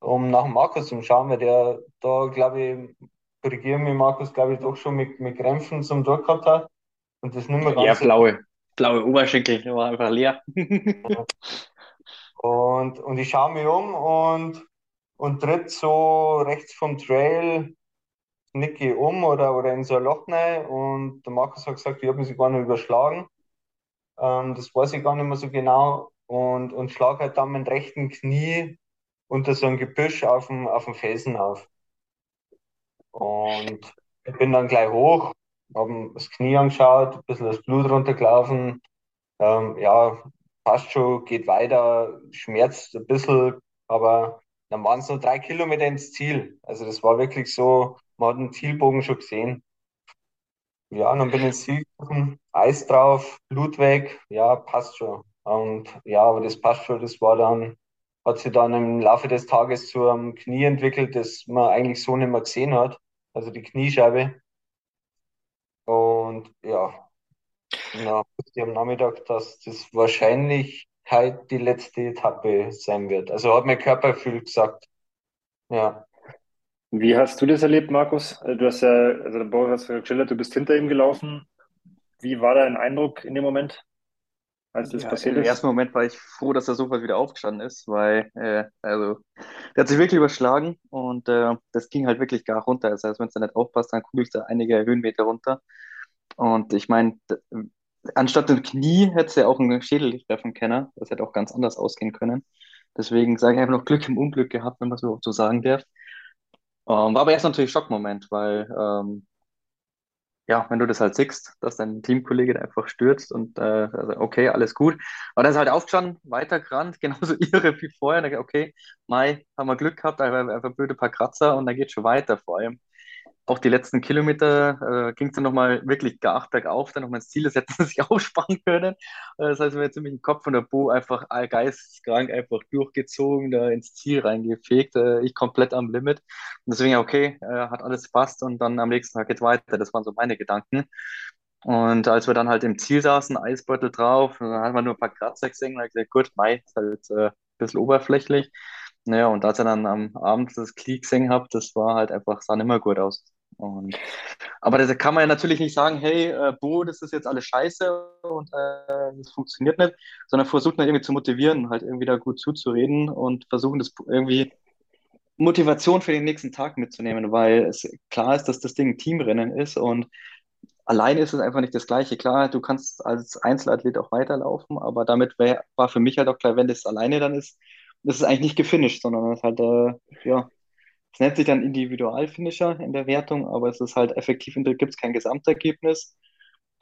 C: um nach Markus zu schauen, weil der da, glaube ich, korrigiere mich, Markus, glaube ich, doch schon mit, mit Krämpfen zum Tor gehabt hat. Und das nicht mehr
B: ganz. Ja, blaue, blaue Oberschenkel, war einfach leer.
C: und, und ich schaue mich um und, und tritt so rechts vom Trail Nicky um oder, oder in so ein Loch rein. Und der Markus hat gesagt, ich habe mich gar nicht überschlagen. Ähm, das weiß ich gar nicht mehr so genau. Und, und schlage halt dann mit rechten Knie unter so ein Gebüsch auf dem, auf dem Felsen auf. Und ich bin dann gleich hoch, habe das Knie angeschaut, ein bisschen das Blut runtergelaufen. Ähm, ja, passt schon, geht weiter, schmerzt ein bisschen, aber dann waren es nur drei Kilometer ins Ziel. Also das war wirklich so, man hat den Zielbogen schon gesehen. Ja, dann bin ich ins Ziel gekommen, Eis drauf, Blut weg, ja, passt schon. Und ja, aber das passt schon, das war dann hat sich dann im Laufe des Tages zu einem Knie entwickelt, das man eigentlich so nicht mehr gesehen hat also die Kniescheibe. Und ja, na, am Nachmittag, dass das wahrscheinlich halt die letzte Etappe sein wird. Also hat mein Körpergefühl gesagt. Ja.
A: Wie hast du das erlebt, Markus? Also du hast ja, also der Boris hat geschildert, du bist hinter ihm gelaufen. Wie war dein Eindruck in dem Moment? Als das
B: Ja,
A: passiert
B: im
A: ist?
B: ersten Moment war ich froh, dass er sofort wieder aufgestanden ist, weil äh, also der hat sich wirklich überschlagen und äh, das ging halt wirklich gar runter. Das heißt, wenn es da nicht aufpasst, dann kugelst du einige Höhenmeter runter. Und ich meine, anstatt dem Knie hätte es ja auch einen Schädel treffen können. Das hätte auch ganz anders ausgehen können. Deswegen sage ich einfach noch Glück im Unglück gehabt, wenn man so, so sagen darf. Ähm, war aber erst natürlich Schockmoment, weil ähm, ja, wenn du das halt siehst, dass dein Teamkollege da einfach stürzt und äh, also, okay, alles gut. Aber dann ist halt aufgestanden, weitergerannt, genauso irre wie vorher. Dann, okay, Mai, haben wir Glück gehabt, einfach, einfach blöde paar Kratzer und dann geht schon weiter. Vor allem auch die letzten Kilometer äh, ging es dann nochmal wirklich gar bergauf, dann nochmal ins Ziel, das hätten sie sich aufsparen können. Äh, das heißt, wir haben ziemlich im Kopf von der Bo einfach geisteskrank einfach durchgezogen, da ins Ziel reingefegt, äh, ich komplett am Limit. Und deswegen, okay, äh, hat alles passt und dann am nächsten Tag geht weiter. Das waren so meine Gedanken. Und als wir dann halt im Ziel saßen, Eisbeutel drauf, dann hat man nur ein paar Kratzer gesehen und hat gesagt, gut, Mai ist halt äh, ein bisschen oberflächlich. Naja, und als ich dann am Abend das Knie gesehen habe, das war halt einfach, sah nicht mehr gut aus. Und, aber da kann man ja natürlich nicht sagen, hey, äh, Bo, das ist jetzt alles scheiße und äh, das funktioniert nicht, sondern versucht man irgendwie zu motivieren, halt irgendwie da gut zuzureden und versuchen das irgendwie Motivation für den nächsten Tag mitzunehmen, weil es klar ist, dass das Ding ein Teamrennen ist und alleine ist es einfach nicht das Gleiche. Klar, du kannst als Einzelathlet auch weiterlaufen, aber damit wär, war für mich halt auch klar, wenn das alleine dann ist, das ist eigentlich nicht gefinisht, sondern es ist halt, äh, ja, es nennt sich dann Individualfinisher in der Wertung, aber es ist halt effektiv, gibt es kein Gesamtergebnis.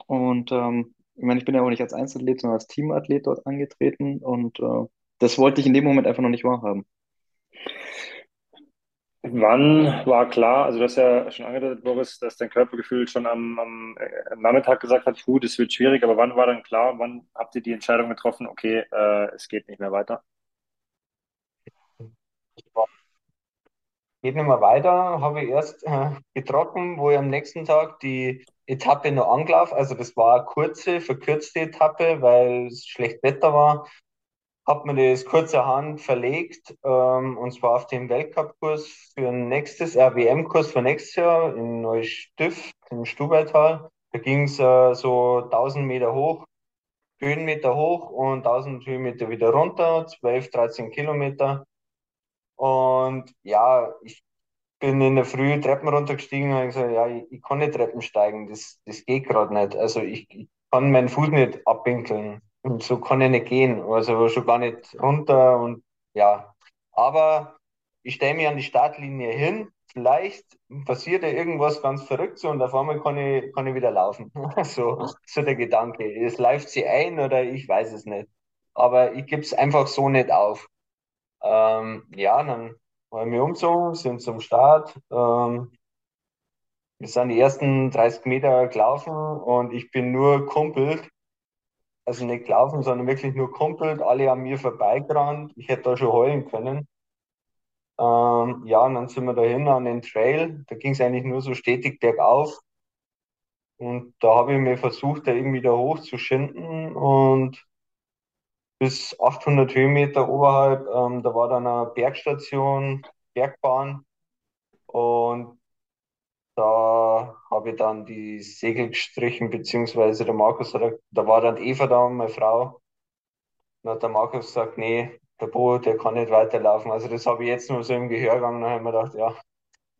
B: Und ähm, ich meine, ich bin ja auch nicht als Einzelathlet, sondern als Teamathlet dort angetreten und äh, das wollte ich in dem Moment einfach noch nicht wahrhaben.
A: Wann war klar, also du hast ja schon angedeutet, Boris, dass dein Körpergefühl schon am, am, äh, am Nachmittag gesagt hat, gut, es wird schwierig, aber wann war dann klar, wann habt ihr die Entscheidung getroffen, okay, äh, es geht nicht mehr weiter?
C: Geht nicht mehr weiter, habe ich erst äh, getroffen, wo ich am nächsten Tag die Etappe noch angelaufen, also das war eine kurze, verkürzte Etappe, weil es schlecht Wetter war, hat man das kurzerhand verlegt, ähm, und zwar auf den Weltcup-Kurs für ein nächstes, äh, WM-Kurs für nächstes Jahr in Neustift im Stubaital. Da ging es äh, so 1000 Meter hoch, Höhenmeter hoch und 1000 Höhenmeter wieder runter, 12, 13 Kilometer. Und ja, ich bin in der Früh Treppen runtergestiegen und habe gesagt, ja, ich, ich kann nicht Treppen steigen, das, das geht gerade nicht. Also ich, ich kann meinen Fuß nicht abwinkeln und so kann ich nicht gehen, also schon gar nicht runter und ja. Aber ich stelle mich an die Startlinie hin, vielleicht passiert ja irgendwas ganz Verrücktes und auf einmal kann ich, kann ich wieder laufen. So, so der Gedanke. Es läuft sie ein oder ich weiß es nicht. Aber ich gebe es einfach so nicht auf. Ähm, ja, dann haben wir umgezogen, sind zum Start. Ähm, wir sind die ersten 30 Meter gelaufen und ich bin nur kumpelt. Also nicht gelaufen, sondern wirklich nur kumpelt. Alle an mir vorbeigerannt. Ich hätte da schon heulen können. Ähm, ja, und dann sind wir dahin an den Trail. Da ging es eigentlich nur so stetig bergauf. Und da habe ich mir versucht, da irgendwie da hochzuschinden und bis 800 Höhenmeter oberhalb, ähm, da war dann eine Bergstation, Bergbahn und da habe ich dann die Segel gestrichen, beziehungsweise der Markus hat, da war dann Eva da, meine Frau, dann hat der Markus gesagt, nee, der Bo, der kann nicht weiterlaufen. Also das habe ich jetzt nur so im Gehör gegangen, habe ich mir gedacht, ja,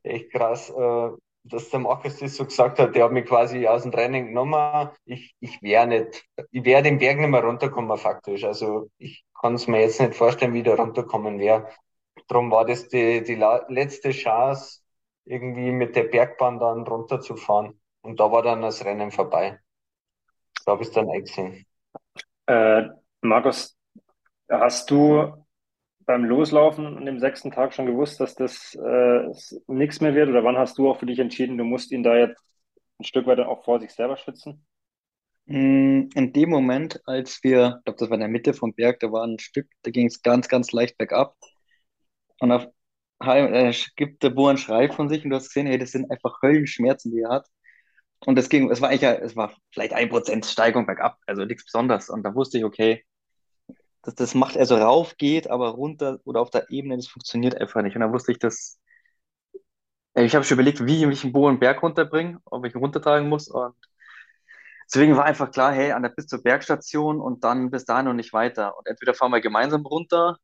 C: echt krass, äh, dass der Markus das so gesagt hat, der hat mich quasi aus dem Training genommen. Ich, ich wäre nicht, ich wäre den Berg nicht mehr runterkommen, faktisch. Also ich kann es mir jetzt nicht vorstellen, wie der runterkommen wäre. Darum war das die, die letzte Chance, irgendwie mit der Bergbahn dann runterzufahren. Und da war dann das Rennen vorbei. Da habe ich es dann eingesehen.
A: Äh, Markus, hast du beim Loslaufen an dem sechsten Tag schon gewusst, dass das äh, nichts mehr wird? Oder wann hast du auch für dich entschieden, du musst ihn da jetzt ein Stück weit auch vor sich selber schützen?
B: Mm, In dem Moment, als wir, ich glaube, das war in der Mitte vom Berg, da war ein Stück, da ging es ganz, ganz leicht bergab. Und auf äh, gibt der Bo einen Schrei von sich und du hast gesehen, hey, das sind einfach Höllenschmerzen, die er hat. Und das ging, es war eigentlich, es war vielleicht ein Prozent Steigung bergab, also nichts Besonderes. Und da wusste ich, okay, das, das macht er so rauf, geht, aber runter oder auf der Ebene, das funktioniert einfach nicht. Und dann wusste ich, dass, ich habe schon überlegt, wie ich einen Bo einen Berg runterbringe, ob ich ihn runtertragen muss. Und deswegen war einfach klar, hey, an der bis zur Bergstation und dann bis dahin und nicht weiter. Und entweder fahren wir gemeinsam runter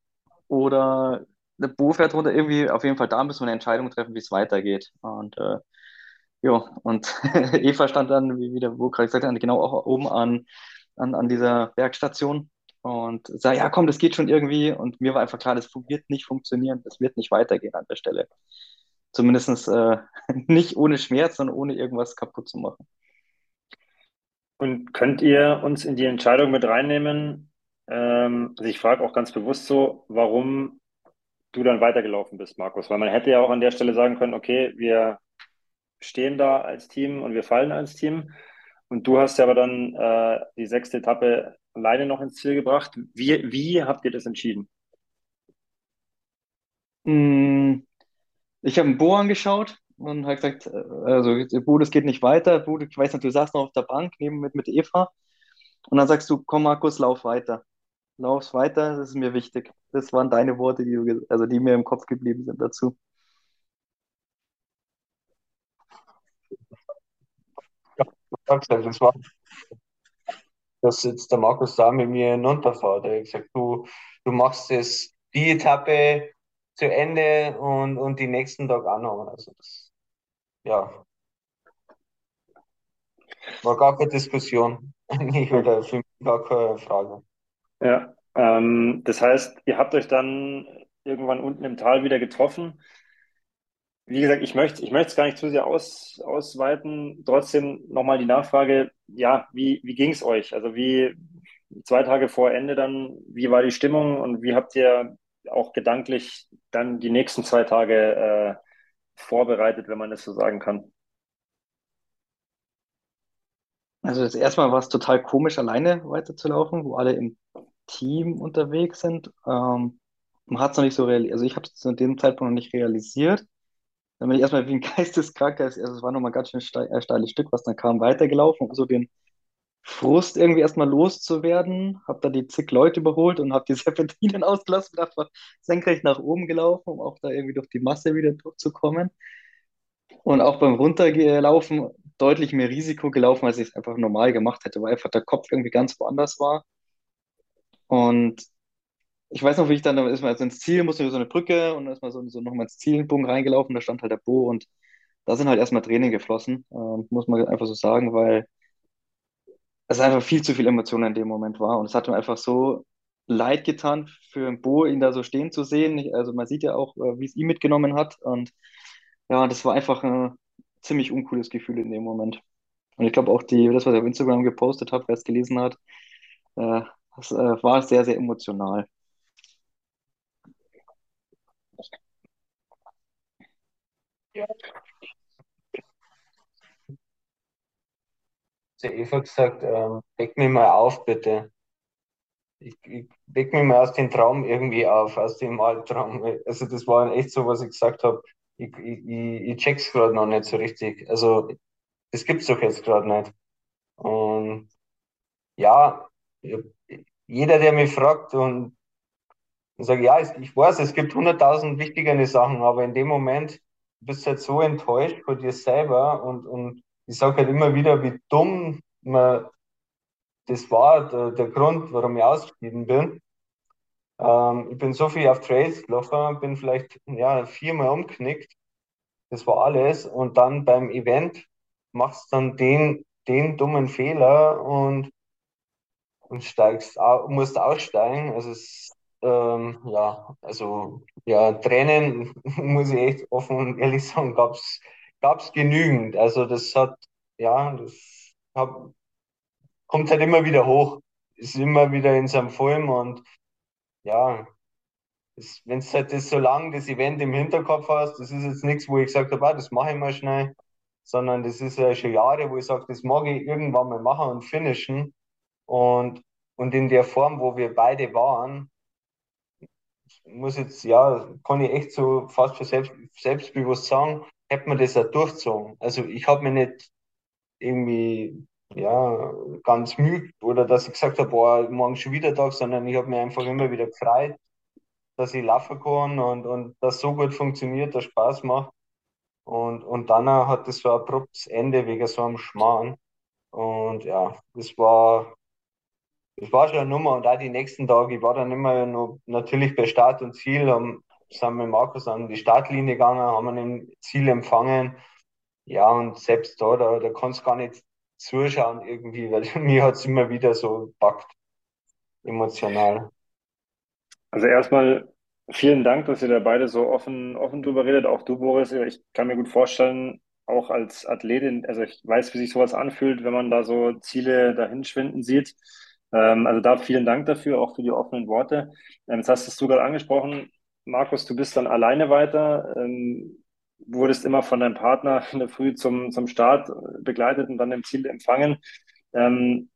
B: oder der Bo fährt runter. Irgendwie, auf jeden Fall, da müssen wir eine Entscheidung treffen, wie es weitergeht. Und äh, ja, und Eva stand dann, wie der Bo gerade gesagt hat, genau auch oben an, an, an dieser Bergstation und sah, ja komm, das geht schon irgendwie. Und mir war einfach klar, das wird nicht funktionieren, das wird nicht weitergehen an der Stelle. Zumindest äh, nicht ohne Schmerz, sondern ohne irgendwas kaputt zu machen.
A: Und könnt ihr uns in die Entscheidung mit reinnehmen? Ähm, also ich frage auch ganz bewusst so, warum du dann weitergelaufen bist, Markus. Weil man hätte ja auch an der Stelle sagen können, okay, wir stehen da als Team und wir fallen als Team. Und du hast ja aber dann äh, die sechste Etappe alleine noch ins Ziel gebracht. Wie, wie habt ihr das entschieden?
B: Mm, ich habe einen Bo angeschaut und habe gesagt, äh, also Bo, das geht nicht weiter. Bo, ich weiß nicht, du saßt noch auf der Bank neben mit, mit Eva. Und dann sagst du, komm Markus, lauf weiter. Lauf weiter, das ist mir wichtig. Das waren deine Worte, die, du, also die mir im Kopf geblieben sind dazu.
C: Ja, das war dass jetzt der Markus da mit mir hinunterfährt. Er hat gesagt, du, du machst das, die Etappe zu Ende und, und die nächsten Tag noch. Also das, ja, war gar keine Diskussion. Eigentlich oder für mich gar keine Frage.
A: Ja, ähm, das heißt, ihr habt euch dann irgendwann unten im Tal wieder getroffen wie gesagt, ich möchte ich möchte es gar nicht zu sehr aus, ausweiten. Trotzdem nochmal die Nachfrage, ja, wie, wie ging es euch? Also wie zwei Tage vor Ende dann, wie war die Stimmung und wie habt ihr auch gedanklich dann die nächsten zwei Tage äh, vorbereitet, wenn man das so sagen kann?
B: Also das erste Mal war es total komisch, alleine weiterzulaufen, wo alle im Team unterwegs sind. Ähm, man hat es noch nicht so realisiert, also ich habe es zu dem Zeitpunkt noch nicht realisiert. Dann bin ich erstmal wie ein Geisteskranker, also es war nochmal ganz schön steil, äh, steiles Stück, was dann kam, weitergelaufen, um so den Frust irgendwie erstmal loszuwerden. Hab da die zig Leute überholt und hab die Serpentinen ausgelassen und einfach senkrecht nach oben gelaufen, um auch da irgendwie durch die Masse wieder durchzukommen. Und auch beim Runterlaufen deutlich mehr Risiko gelaufen, als ich es einfach normal gemacht hätte, weil einfach der Kopf irgendwie ganz woanders war. Und ich weiß noch, wie ich dann, da ist man also ins Ziel, musste so eine Brücke und man so, so nochmal ins Zielbogen reingelaufen, da stand halt der Bo und da sind halt erstmal Tränen geflossen, äh, muss man einfach so sagen, weil es einfach viel zu viel Emotionen in dem Moment war und es hat mir einfach so leid getan für Bo, ihn da so stehen zu sehen. Also man sieht ja auch, äh, wie es ihn mitgenommen hat und ja, das war einfach ein ziemlich uncooles Gefühl in dem Moment. Und ich glaube auch die, das, was ich auf Instagram gepostet habe, wer es gelesen hat, äh, das äh, war sehr, sehr emotional.
C: Ja. Zu Eva gesagt, ähm, weck mich mal auf, bitte. Ich, ich weck mich mal aus dem Traum irgendwie auf, aus dem Albtraum. Also das war echt so, was ich gesagt habe. Ich, ich, ich check's gerade noch nicht so richtig. Also das gibt's doch jetzt gerade nicht. Und ja, jeder, der mich fragt und sagt, ja, ich weiß, es gibt hunderttausend wichtigere Sachen, aber in dem Moment bist halt so enttäuscht von dir selber und, und ich sage halt immer wieder, wie dumm man, das war, der, der Grund, warum ich ausgeschieden bin. Ähm, ich bin so viel auf Trails gelaufen, bin vielleicht ja, viermal umknickt. Das war alles. Und dann beim Event machst dann den, den dummen Fehler und, und steigst, musst aussteigen. Also es ähm, ja, also ja, Tränen, muss ich echt offen und ehrlich sagen, gab's gab's genügend. Also das hat, ja, das hab, kommt halt immer wieder hoch, ist immer wieder in seinem Film und ja, wenn du halt das so lange das Event im Hinterkopf hast, das ist jetzt nichts, wo ich gesagt habe, ah, das mache ich mal schnell, sondern das ist ja schon Jahre, wo ich sage, das mag ich irgendwann mal machen und finishen. Und, und in der Form, wo wir beide waren, muss jetzt, ja, kann ich echt so fast für selbst, selbstbewusst sagen, hätte man das auch durchgezogen. Also ich habe mir nicht irgendwie ja, ganz müde oder dass ich gesagt habe, boah, morgen schon wieder Tag, sondern ich habe mir einfach immer wieder gefreut, dass ich laufen kann und, und das so gut funktioniert, dass Spaß macht. Und, und dann hat das so ein abruptes Ende wegen so einem Schmarrn. Und ja, das war, das war schon eine Nummer. Und auch die nächsten Tage, ich war dann immer noch natürlich bei Start und Ziel, haben, sind mit Markus an die Startlinie gegangen, haben ein Ziel empfangen. Ja, und selbst da, da, da kannst du gar nicht zuschauen irgendwie, weil mir hat es immer wieder so gepackt, emotional.
A: Also erstmal vielen Dank, dass ihr da beide so offen, offen drüber redet. Auch du, Boris. Ich kann mir gut vorstellen, auch als Athletin, also ich weiß, wie sich sowas anfühlt, wenn man da so Ziele dahin schwinden sieht. Ähm, also da vielen Dank dafür, auch für die offenen Worte. Ähm, jetzt hast du gerade angesprochen, Markus, du bist dann alleine weiter, ähm, wurdest immer von deinem Partner in der Früh zum, zum Start begleitet und dann im Ziel empfangen. Ähm,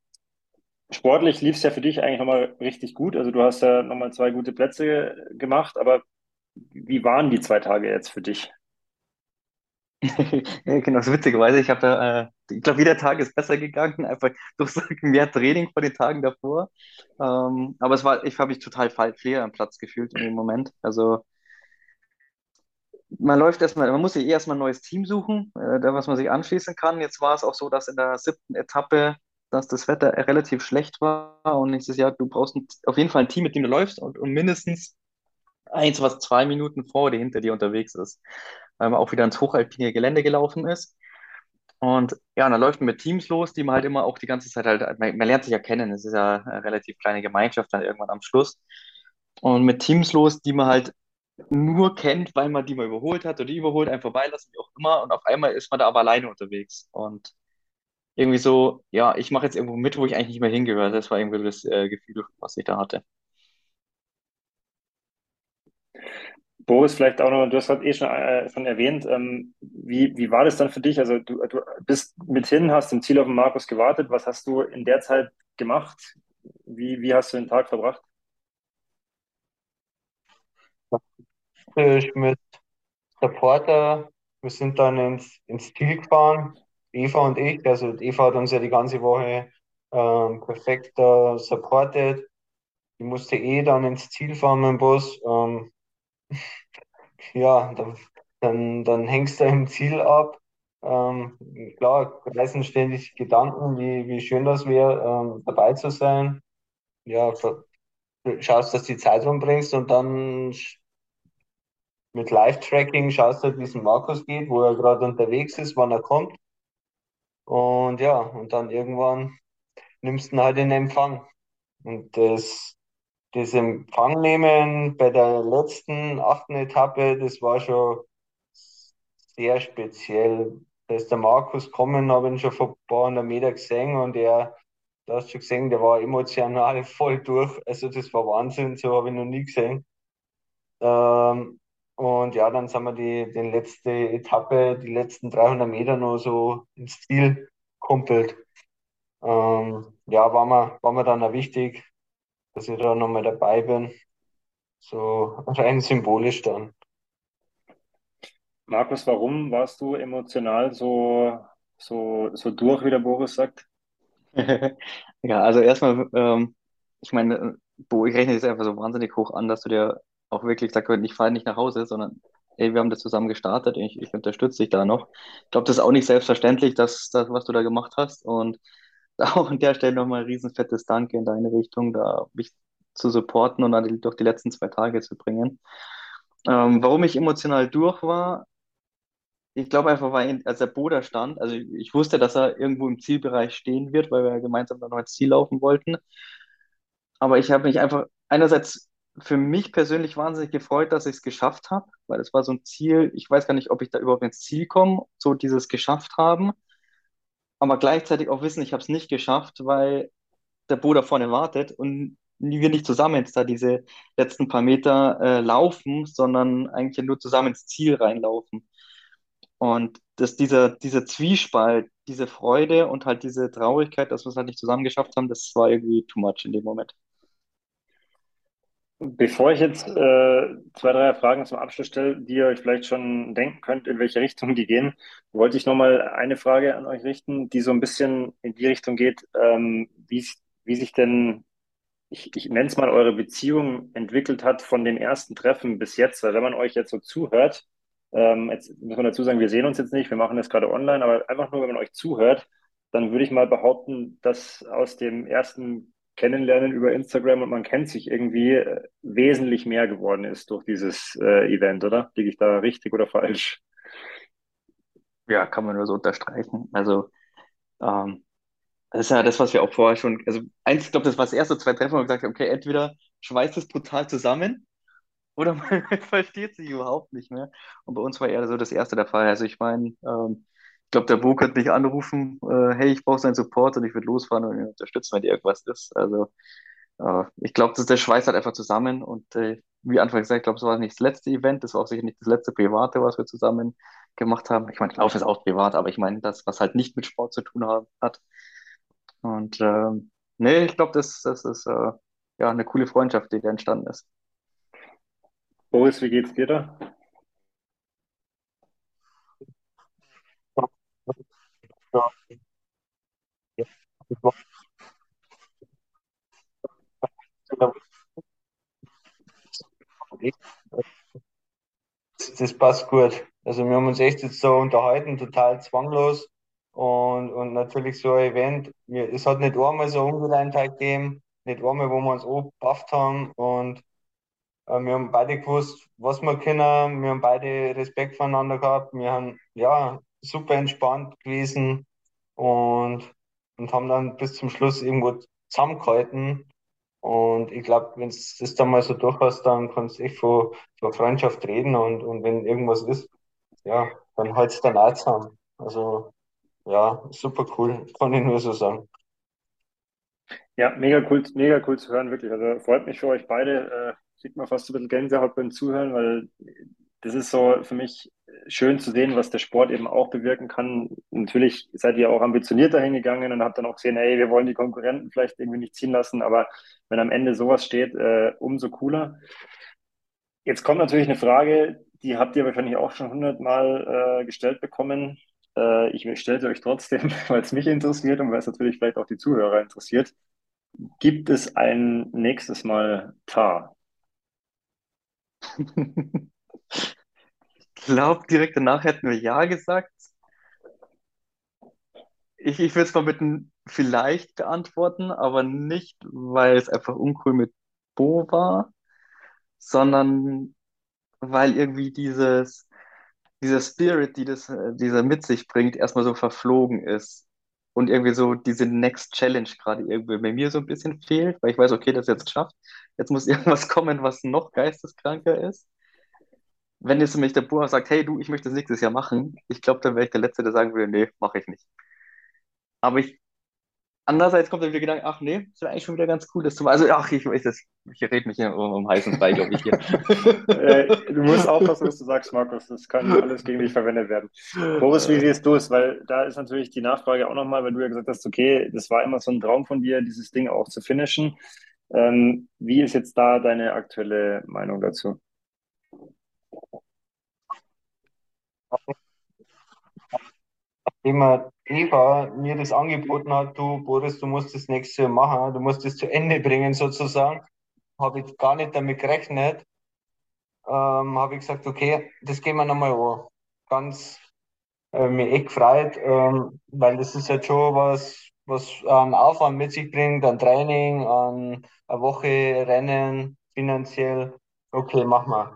A: sportlich lief es ja für dich eigentlich nochmal richtig gut. Also du hast ja nochmal zwei gute Plätze gemacht, aber wie waren die zwei Tage jetzt für dich?
B: Genau, so witzigerweise, ich habe da, äh, ich glaube, jeder Tag ist besser gegangen, einfach durch mehr Training von den Tagen davor. Ähm, aber es war, ich habe mich total fehl am Platz gefühlt in dem Moment. Also man läuft erstmal, man muss sich eh erstmal ein neues Team suchen, äh, da was man sich anschließen kann. Jetzt war es auch so, dass in der siebten Etappe, dass das Wetter relativ schlecht war und nächstes Jahr, du brauchst ein, auf jeden Fall ein Team, mit dem du läufst und, und mindestens eins, was zwei Minuten vor dir hinter dir unterwegs ist, weil man auch wieder ins hochalpine Gelände gelaufen ist. Und ja, und dann läuft man mit Teams los, die man halt immer auch die ganze Zeit halt, man, man lernt sich ja kennen, es ist ja eine relativ kleine Gemeinschaft dann irgendwann am Schluss. Und mit Teams los, die man halt nur kennt, weil man die mal überholt hat oder die überholt, einen vorbeilassen, wie auch immer. Und auf einmal ist man da aber alleine unterwegs. Und irgendwie so, ja, ich mache jetzt irgendwo mit, wo ich eigentlich nicht mehr hingehöre. Das war irgendwie das äh, Gefühl, was ich da hatte.
A: Boris, vielleicht auch noch, du hast gerade eh schon, äh, schon erwähnt, ähm, wie, wie war das dann für dich? Also du, du bist mithin, hast im Ziel auf den Markus gewartet. Was hast du in der Zeit gemacht? Wie, wie hast du den Tag verbracht?
C: Ich mit Supporter, wir sind dann ins, ins Ziel gefahren, Eva und ich. Also Eva hat uns ja die ganze Woche ähm, perfekt äh, supportet. Ich musste eh dann ins Ziel fahren mit dem Bus. Ähm, ja, dann, dann, dann hängst du im Ziel ab. Ähm, klar, reißen ständig Gedanken, wie, wie schön das wäre, ähm, dabei zu sein. Ja, schaust, dass du die Zeit rumbringst und dann mit Live-Tracking schaust du wie es Markus geht, wo er gerade unterwegs ist, wann er kommt. Und ja, und dann irgendwann nimmst du ihn halt in Empfang. Und das, das Empfang nehmen bei der letzten achten Etappe, das war schon sehr speziell. Da ist der Markus gekommen, habe ihn schon vor ein paar hundert Meter gesehen und er, du hast schon gesehen, der war emotional voll durch. Also das war Wahnsinn, so habe ich noch nie gesehen. Ähm, und ja, dann sind wir die, die letzte Etappe, die letzten 300 Meter noch so ins Ziel kumpelt. Ähm, ja, war mir, war mir dann auch wichtig, dass ich da nochmal dabei bin. So rein symbolisch dann.
A: Markus, warum warst du emotional so, so, so durch, wie der Boris sagt?
B: Ja, also erstmal, ähm, ich meine, Bo, ich rechne jetzt einfach so wahnsinnig hoch an, dass du dir auch wirklich sagt, ich fahre nicht nach Hause, sondern ey, wir haben das zusammen gestartet, ich, ich unterstütze dich da noch. Ich glaube, das ist auch nicht selbstverständlich, dass das, was du da gemacht hast. Und auch an der Stelle nochmal ein riesenfettes Danke in deine Richtung, da mich zu supporten und dann durch die letzten zwei Tage zu bringen. Ähm, warum ich emotional durch war, ich glaube einfach, weil als der Boda stand, also ich, ich wusste, dass er irgendwo im Zielbereich stehen wird, weil wir ja gemeinsam dann noch ins Ziel laufen wollten. Aber ich habe mich einfach einerseits für mich persönlich wahnsinnig gefreut, dass ich es geschafft habe, weil es war so ein Ziel, ich weiß gar nicht, ob ich da überhaupt ins Ziel komme, so dieses geschafft haben, aber gleichzeitig auch wissen, ich habe es nicht geschafft, weil der Bruder vorne wartet und wir nicht zusammen jetzt da diese letzten paar Meter äh, laufen, sondern eigentlich nur zusammen ins Ziel reinlaufen. Und dass dieser, dieser Zwiespalt, diese Freude und halt diese Traurigkeit, dass wir es halt nicht zusammen geschafft haben, das war irgendwie too much in dem Moment.
A: Bevor ich jetzt äh, zwei, drei Fragen zum Abschluss stelle, die ihr euch vielleicht schon denken könnt, in welche Richtung die gehen, wollte ich nochmal eine Frage an euch richten, die so ein bisschen in die Richtung geht, ähm, wie, wie sich denn, ich, ich nenne es mal, eure Beziehung entwickelt hat von dem ersten Treffen bis jetzt. Weil wenn man euch jetzt so zuhört, ähm, jetzt muss man dazu sagen, wir sehen uns jetzt nicht, wir machen das gerade online, aber einfach nur, wenn man euch zuhört, dann würde ich mal behaupten, dass aus dem ersten Kennenlernen über Instagram und man kennt sich irgendwie äh, wesentlich mehr geworden ist durch dieses äh, Event, oder? Liege ich da richtig oder falsch?
B: Ja, kann man nur so unterstreichen. Also, ähm, das ist ja das, was wir auch vorher schon, also eins, ich glaube, das war das erste, zwei Treffen, wo wir gesagt haben, okay, entweder schweißt es brutal zusammen oder man versteht sich überhaupt nicht mehr. Und bei uns war eher so das erste der Fall. Also ich meine, ähm, ich glaube, der Bo könnte mich anrufen, äh, hey, ich brauche seinen Support und ich würde losfahren und ihn unterstützen, wenn irgendwas ist. Also äh, ich glaube, der Schweiß halt einfach zusammen und äh, wie Anfang gesagt, ich glaube, es war nicht das letzte Event, das war auch sicher nicht das letzte Private, was wir zusammen gemacht haben. Ich meine, Lauf ist auch privat, aber ich meine, das, was halt nicht mit Sport zu tun hat. hat. Und ähm, nee, ich glaube, das, das ist äh, ja eine coole Freundschaft, die da entstanden ist.
A: Boris, wie geht's dir da?
C: Das passt gut. Also wir haben uns echt jetzt so unterhalten, total zwanglos. Und, und natürlich so ein Event, es hat nicht einmal so Ungereimtheit gegeben, nicht einmal, wo wir uns angepafft haben. Und äh, wir haben beide gewusst, was wir können. Wir haben beide Respekt voneinander gehabt. Wir haben, ja, super entspannt gewesen und, und haben dann bis zum Schluss irgendwo zusammengehalten. Und ich glaube, wenn du das dann mal so durch hast, dann kannst du echt von, von Freundschaft reden und, und wenn irgendwas ist, ja, dann halt es dann auch zusammen. Also, ja, super cool, kann ich nur so sagen.
A: Ja, mega cool, mega cool zu hören, wirklich. Also freut mich für euch beide. Äh, sieht man fast ein bisschen Gänsehaut beim Zuhören, weil das ist so für mich schön zu sehen, was der Sport eben auch bewirken kann. Natürlich seid ihr auch ambitionierter hingegangen und habt dann auch gesehen, hey, wir wollen die Konkurrenten vielleicht irgendwie nicht ziehen lassen, aber wenn am Ende sowas steht, äh, umso cooler. Jetzt kommt natürlich eine Frage, die habt ihr wahrscheinlich auch schon hundertmal äh, gestellt bekommen. Äh, ich stelle sie euch trotzdem, weil es mich interessiert und weil es natürlich vielleicht auch die Zuhörer interessiert. Gibt es ein nächstes Mal Tar?
B: Ich glaube, direkt danach hätten wir Ja gesagt. Ich, ich würde es mal mit einem vielleicht beantworten, aber nicht, weil es einfach uncool mit Bo war, sondern weil irgendwie dieses, dieser Spirit, die das, dieser mit sich bringt, erstmal so verflogen ist. Und irgendwie so diese Next Challenge gerade irgendwie bei mir so ein bisschen fehlt, weil ich weiß, okay, das ist jetzt geschafft. Jetzt muss irgendwas kommen, was noch geisteskranker ist. Wenn jetzt nämlich der Bauer sagt, hey du, ich möchte das nächstes Jahr machen, ich glaube, dann wäre ich der Letzte, der sagen würde, nee, mache ich nicht. Aber ich Andererseits kommt dann wieder Gedanke, ach nee, ist ja eigentlich schon wieder ganz cool, das zu machen. Also, ach, ich, ich, das, ich rede mich hier um, um heißen Brei, glaube ich hier.
A: du musst aufpassen, was du sagst, Markus. Das kann alles gegen dich verwendet werden. Boris, wie siehst du es? Weil da ist natürlich die Nachfrage auch nochmal, weil du ja gesagt hast, okay, das war immer so ein Traum von dir, dieses Ding auch zu finishen. Ähm, wie ist jetzt da deine aktuelle Meinung dazu?
C: Nachdem Eva mir das angeboten hat, du Boris, du musst das nächste machen, du musst das zu Ende bringen sozusagen, habe ich gar nicht damit gerechnet. Ähm, habe ich gesagt, okay, das gehen wir nochmal an. Ganz äh, mir echt gefreut, ähm, weil das ist halt schon was, was an Aufwand mit sich bringt, an Training, an eine Woche Rennen, finanziell. Okay, mach mal.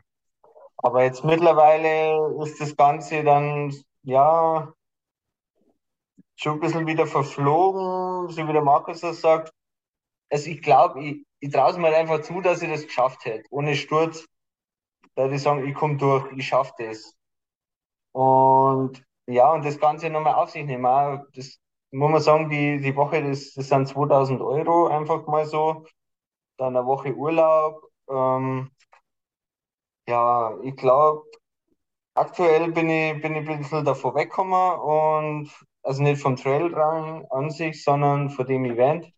C: Aber jetzt mittlerweile ist das Ganze dann, ja, schon ein bisschen wieder verflogen, so wie der Markus das sagt. Also ich glaube, ich, ich traue es mir einfach zu, dass ich das geschafft hätte. Ohne Sturz, da ich sagen, ich komme durch, ich schaffe das. Und ja, und das Ganze nochmal auf sich nehmen. Auch das muss man sagen, die, die Woche, das, das sind 2000 Euro einfach mal so. Dann eine Woche Urlaub. Ähm, ja, ich glaube, aktuell bin ich, bin ich ein bisschen davor weggekommen und also nicht vom Trailrun an sich, sondern von dem Event.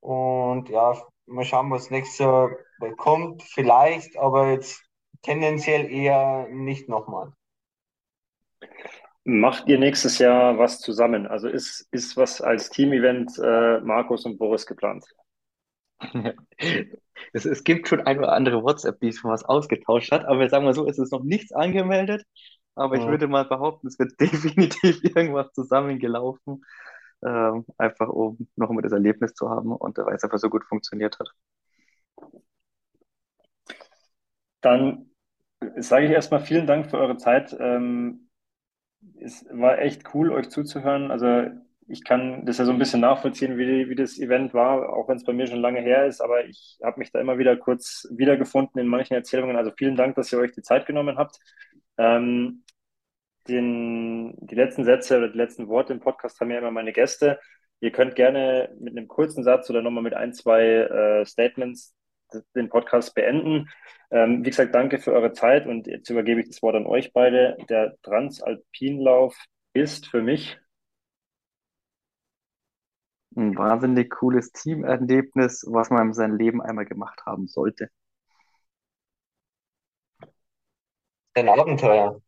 C: Und ja, mal schauen, was nächstes Jahr kommt. Vielleicht, aber jetzt tendenziell eher nicht nochmal.
A: Macht ihr nächstes Jahr was zusammen? Also ist, ist was als Team-Event äh, Markus und Boris geplant?
B: Es, es gibt schon ein oder andere WhatsApp, die schon was ausgetauscht hat, aber sagen wir so, es ist noch nichts angemeldet. Aber ich
C: Ja.
B: würde mal behaupten, es wird definitiv irgendwas zusammengelaufen. ähm, einfach um noch einmal das Erlebnis zu haben und weil es einfach so gut funktioniert hat.
A: Dann sage ich erstmal vielen Dank für eure Zeit. Ähm, es war echt cool, euch zuzuhören. Also ich kann das ja so ein bisschen nachvollziehen, wie, wie das Event war, auch wenn es bei mir schon lange her ist, aber ich habe mich da immer wieder kurz wiedergefunden in manchen Erzählungen. Also vielen Dank, dass ihr euch die Zeit genommen habt. Ähm, den, die letzten Sätze oder die letzten Worte im Podcast haben ja immer meine Gäste. Ihr könnt gerne mit einem kurzen Satz oder nochmal mit ein, zwei äh, Statements den Podcast beenden. Ähm, wie gesagt, danke für eure Zeit und jetzt übergebe ich das Wort an euch beide. Der Transalpinlauf ist für mich
B: ein wahnsinnig cooles Teamerlebnis, was man in seinem Leben einmal gemacht haben sollte.
C: Ein Abenteuer.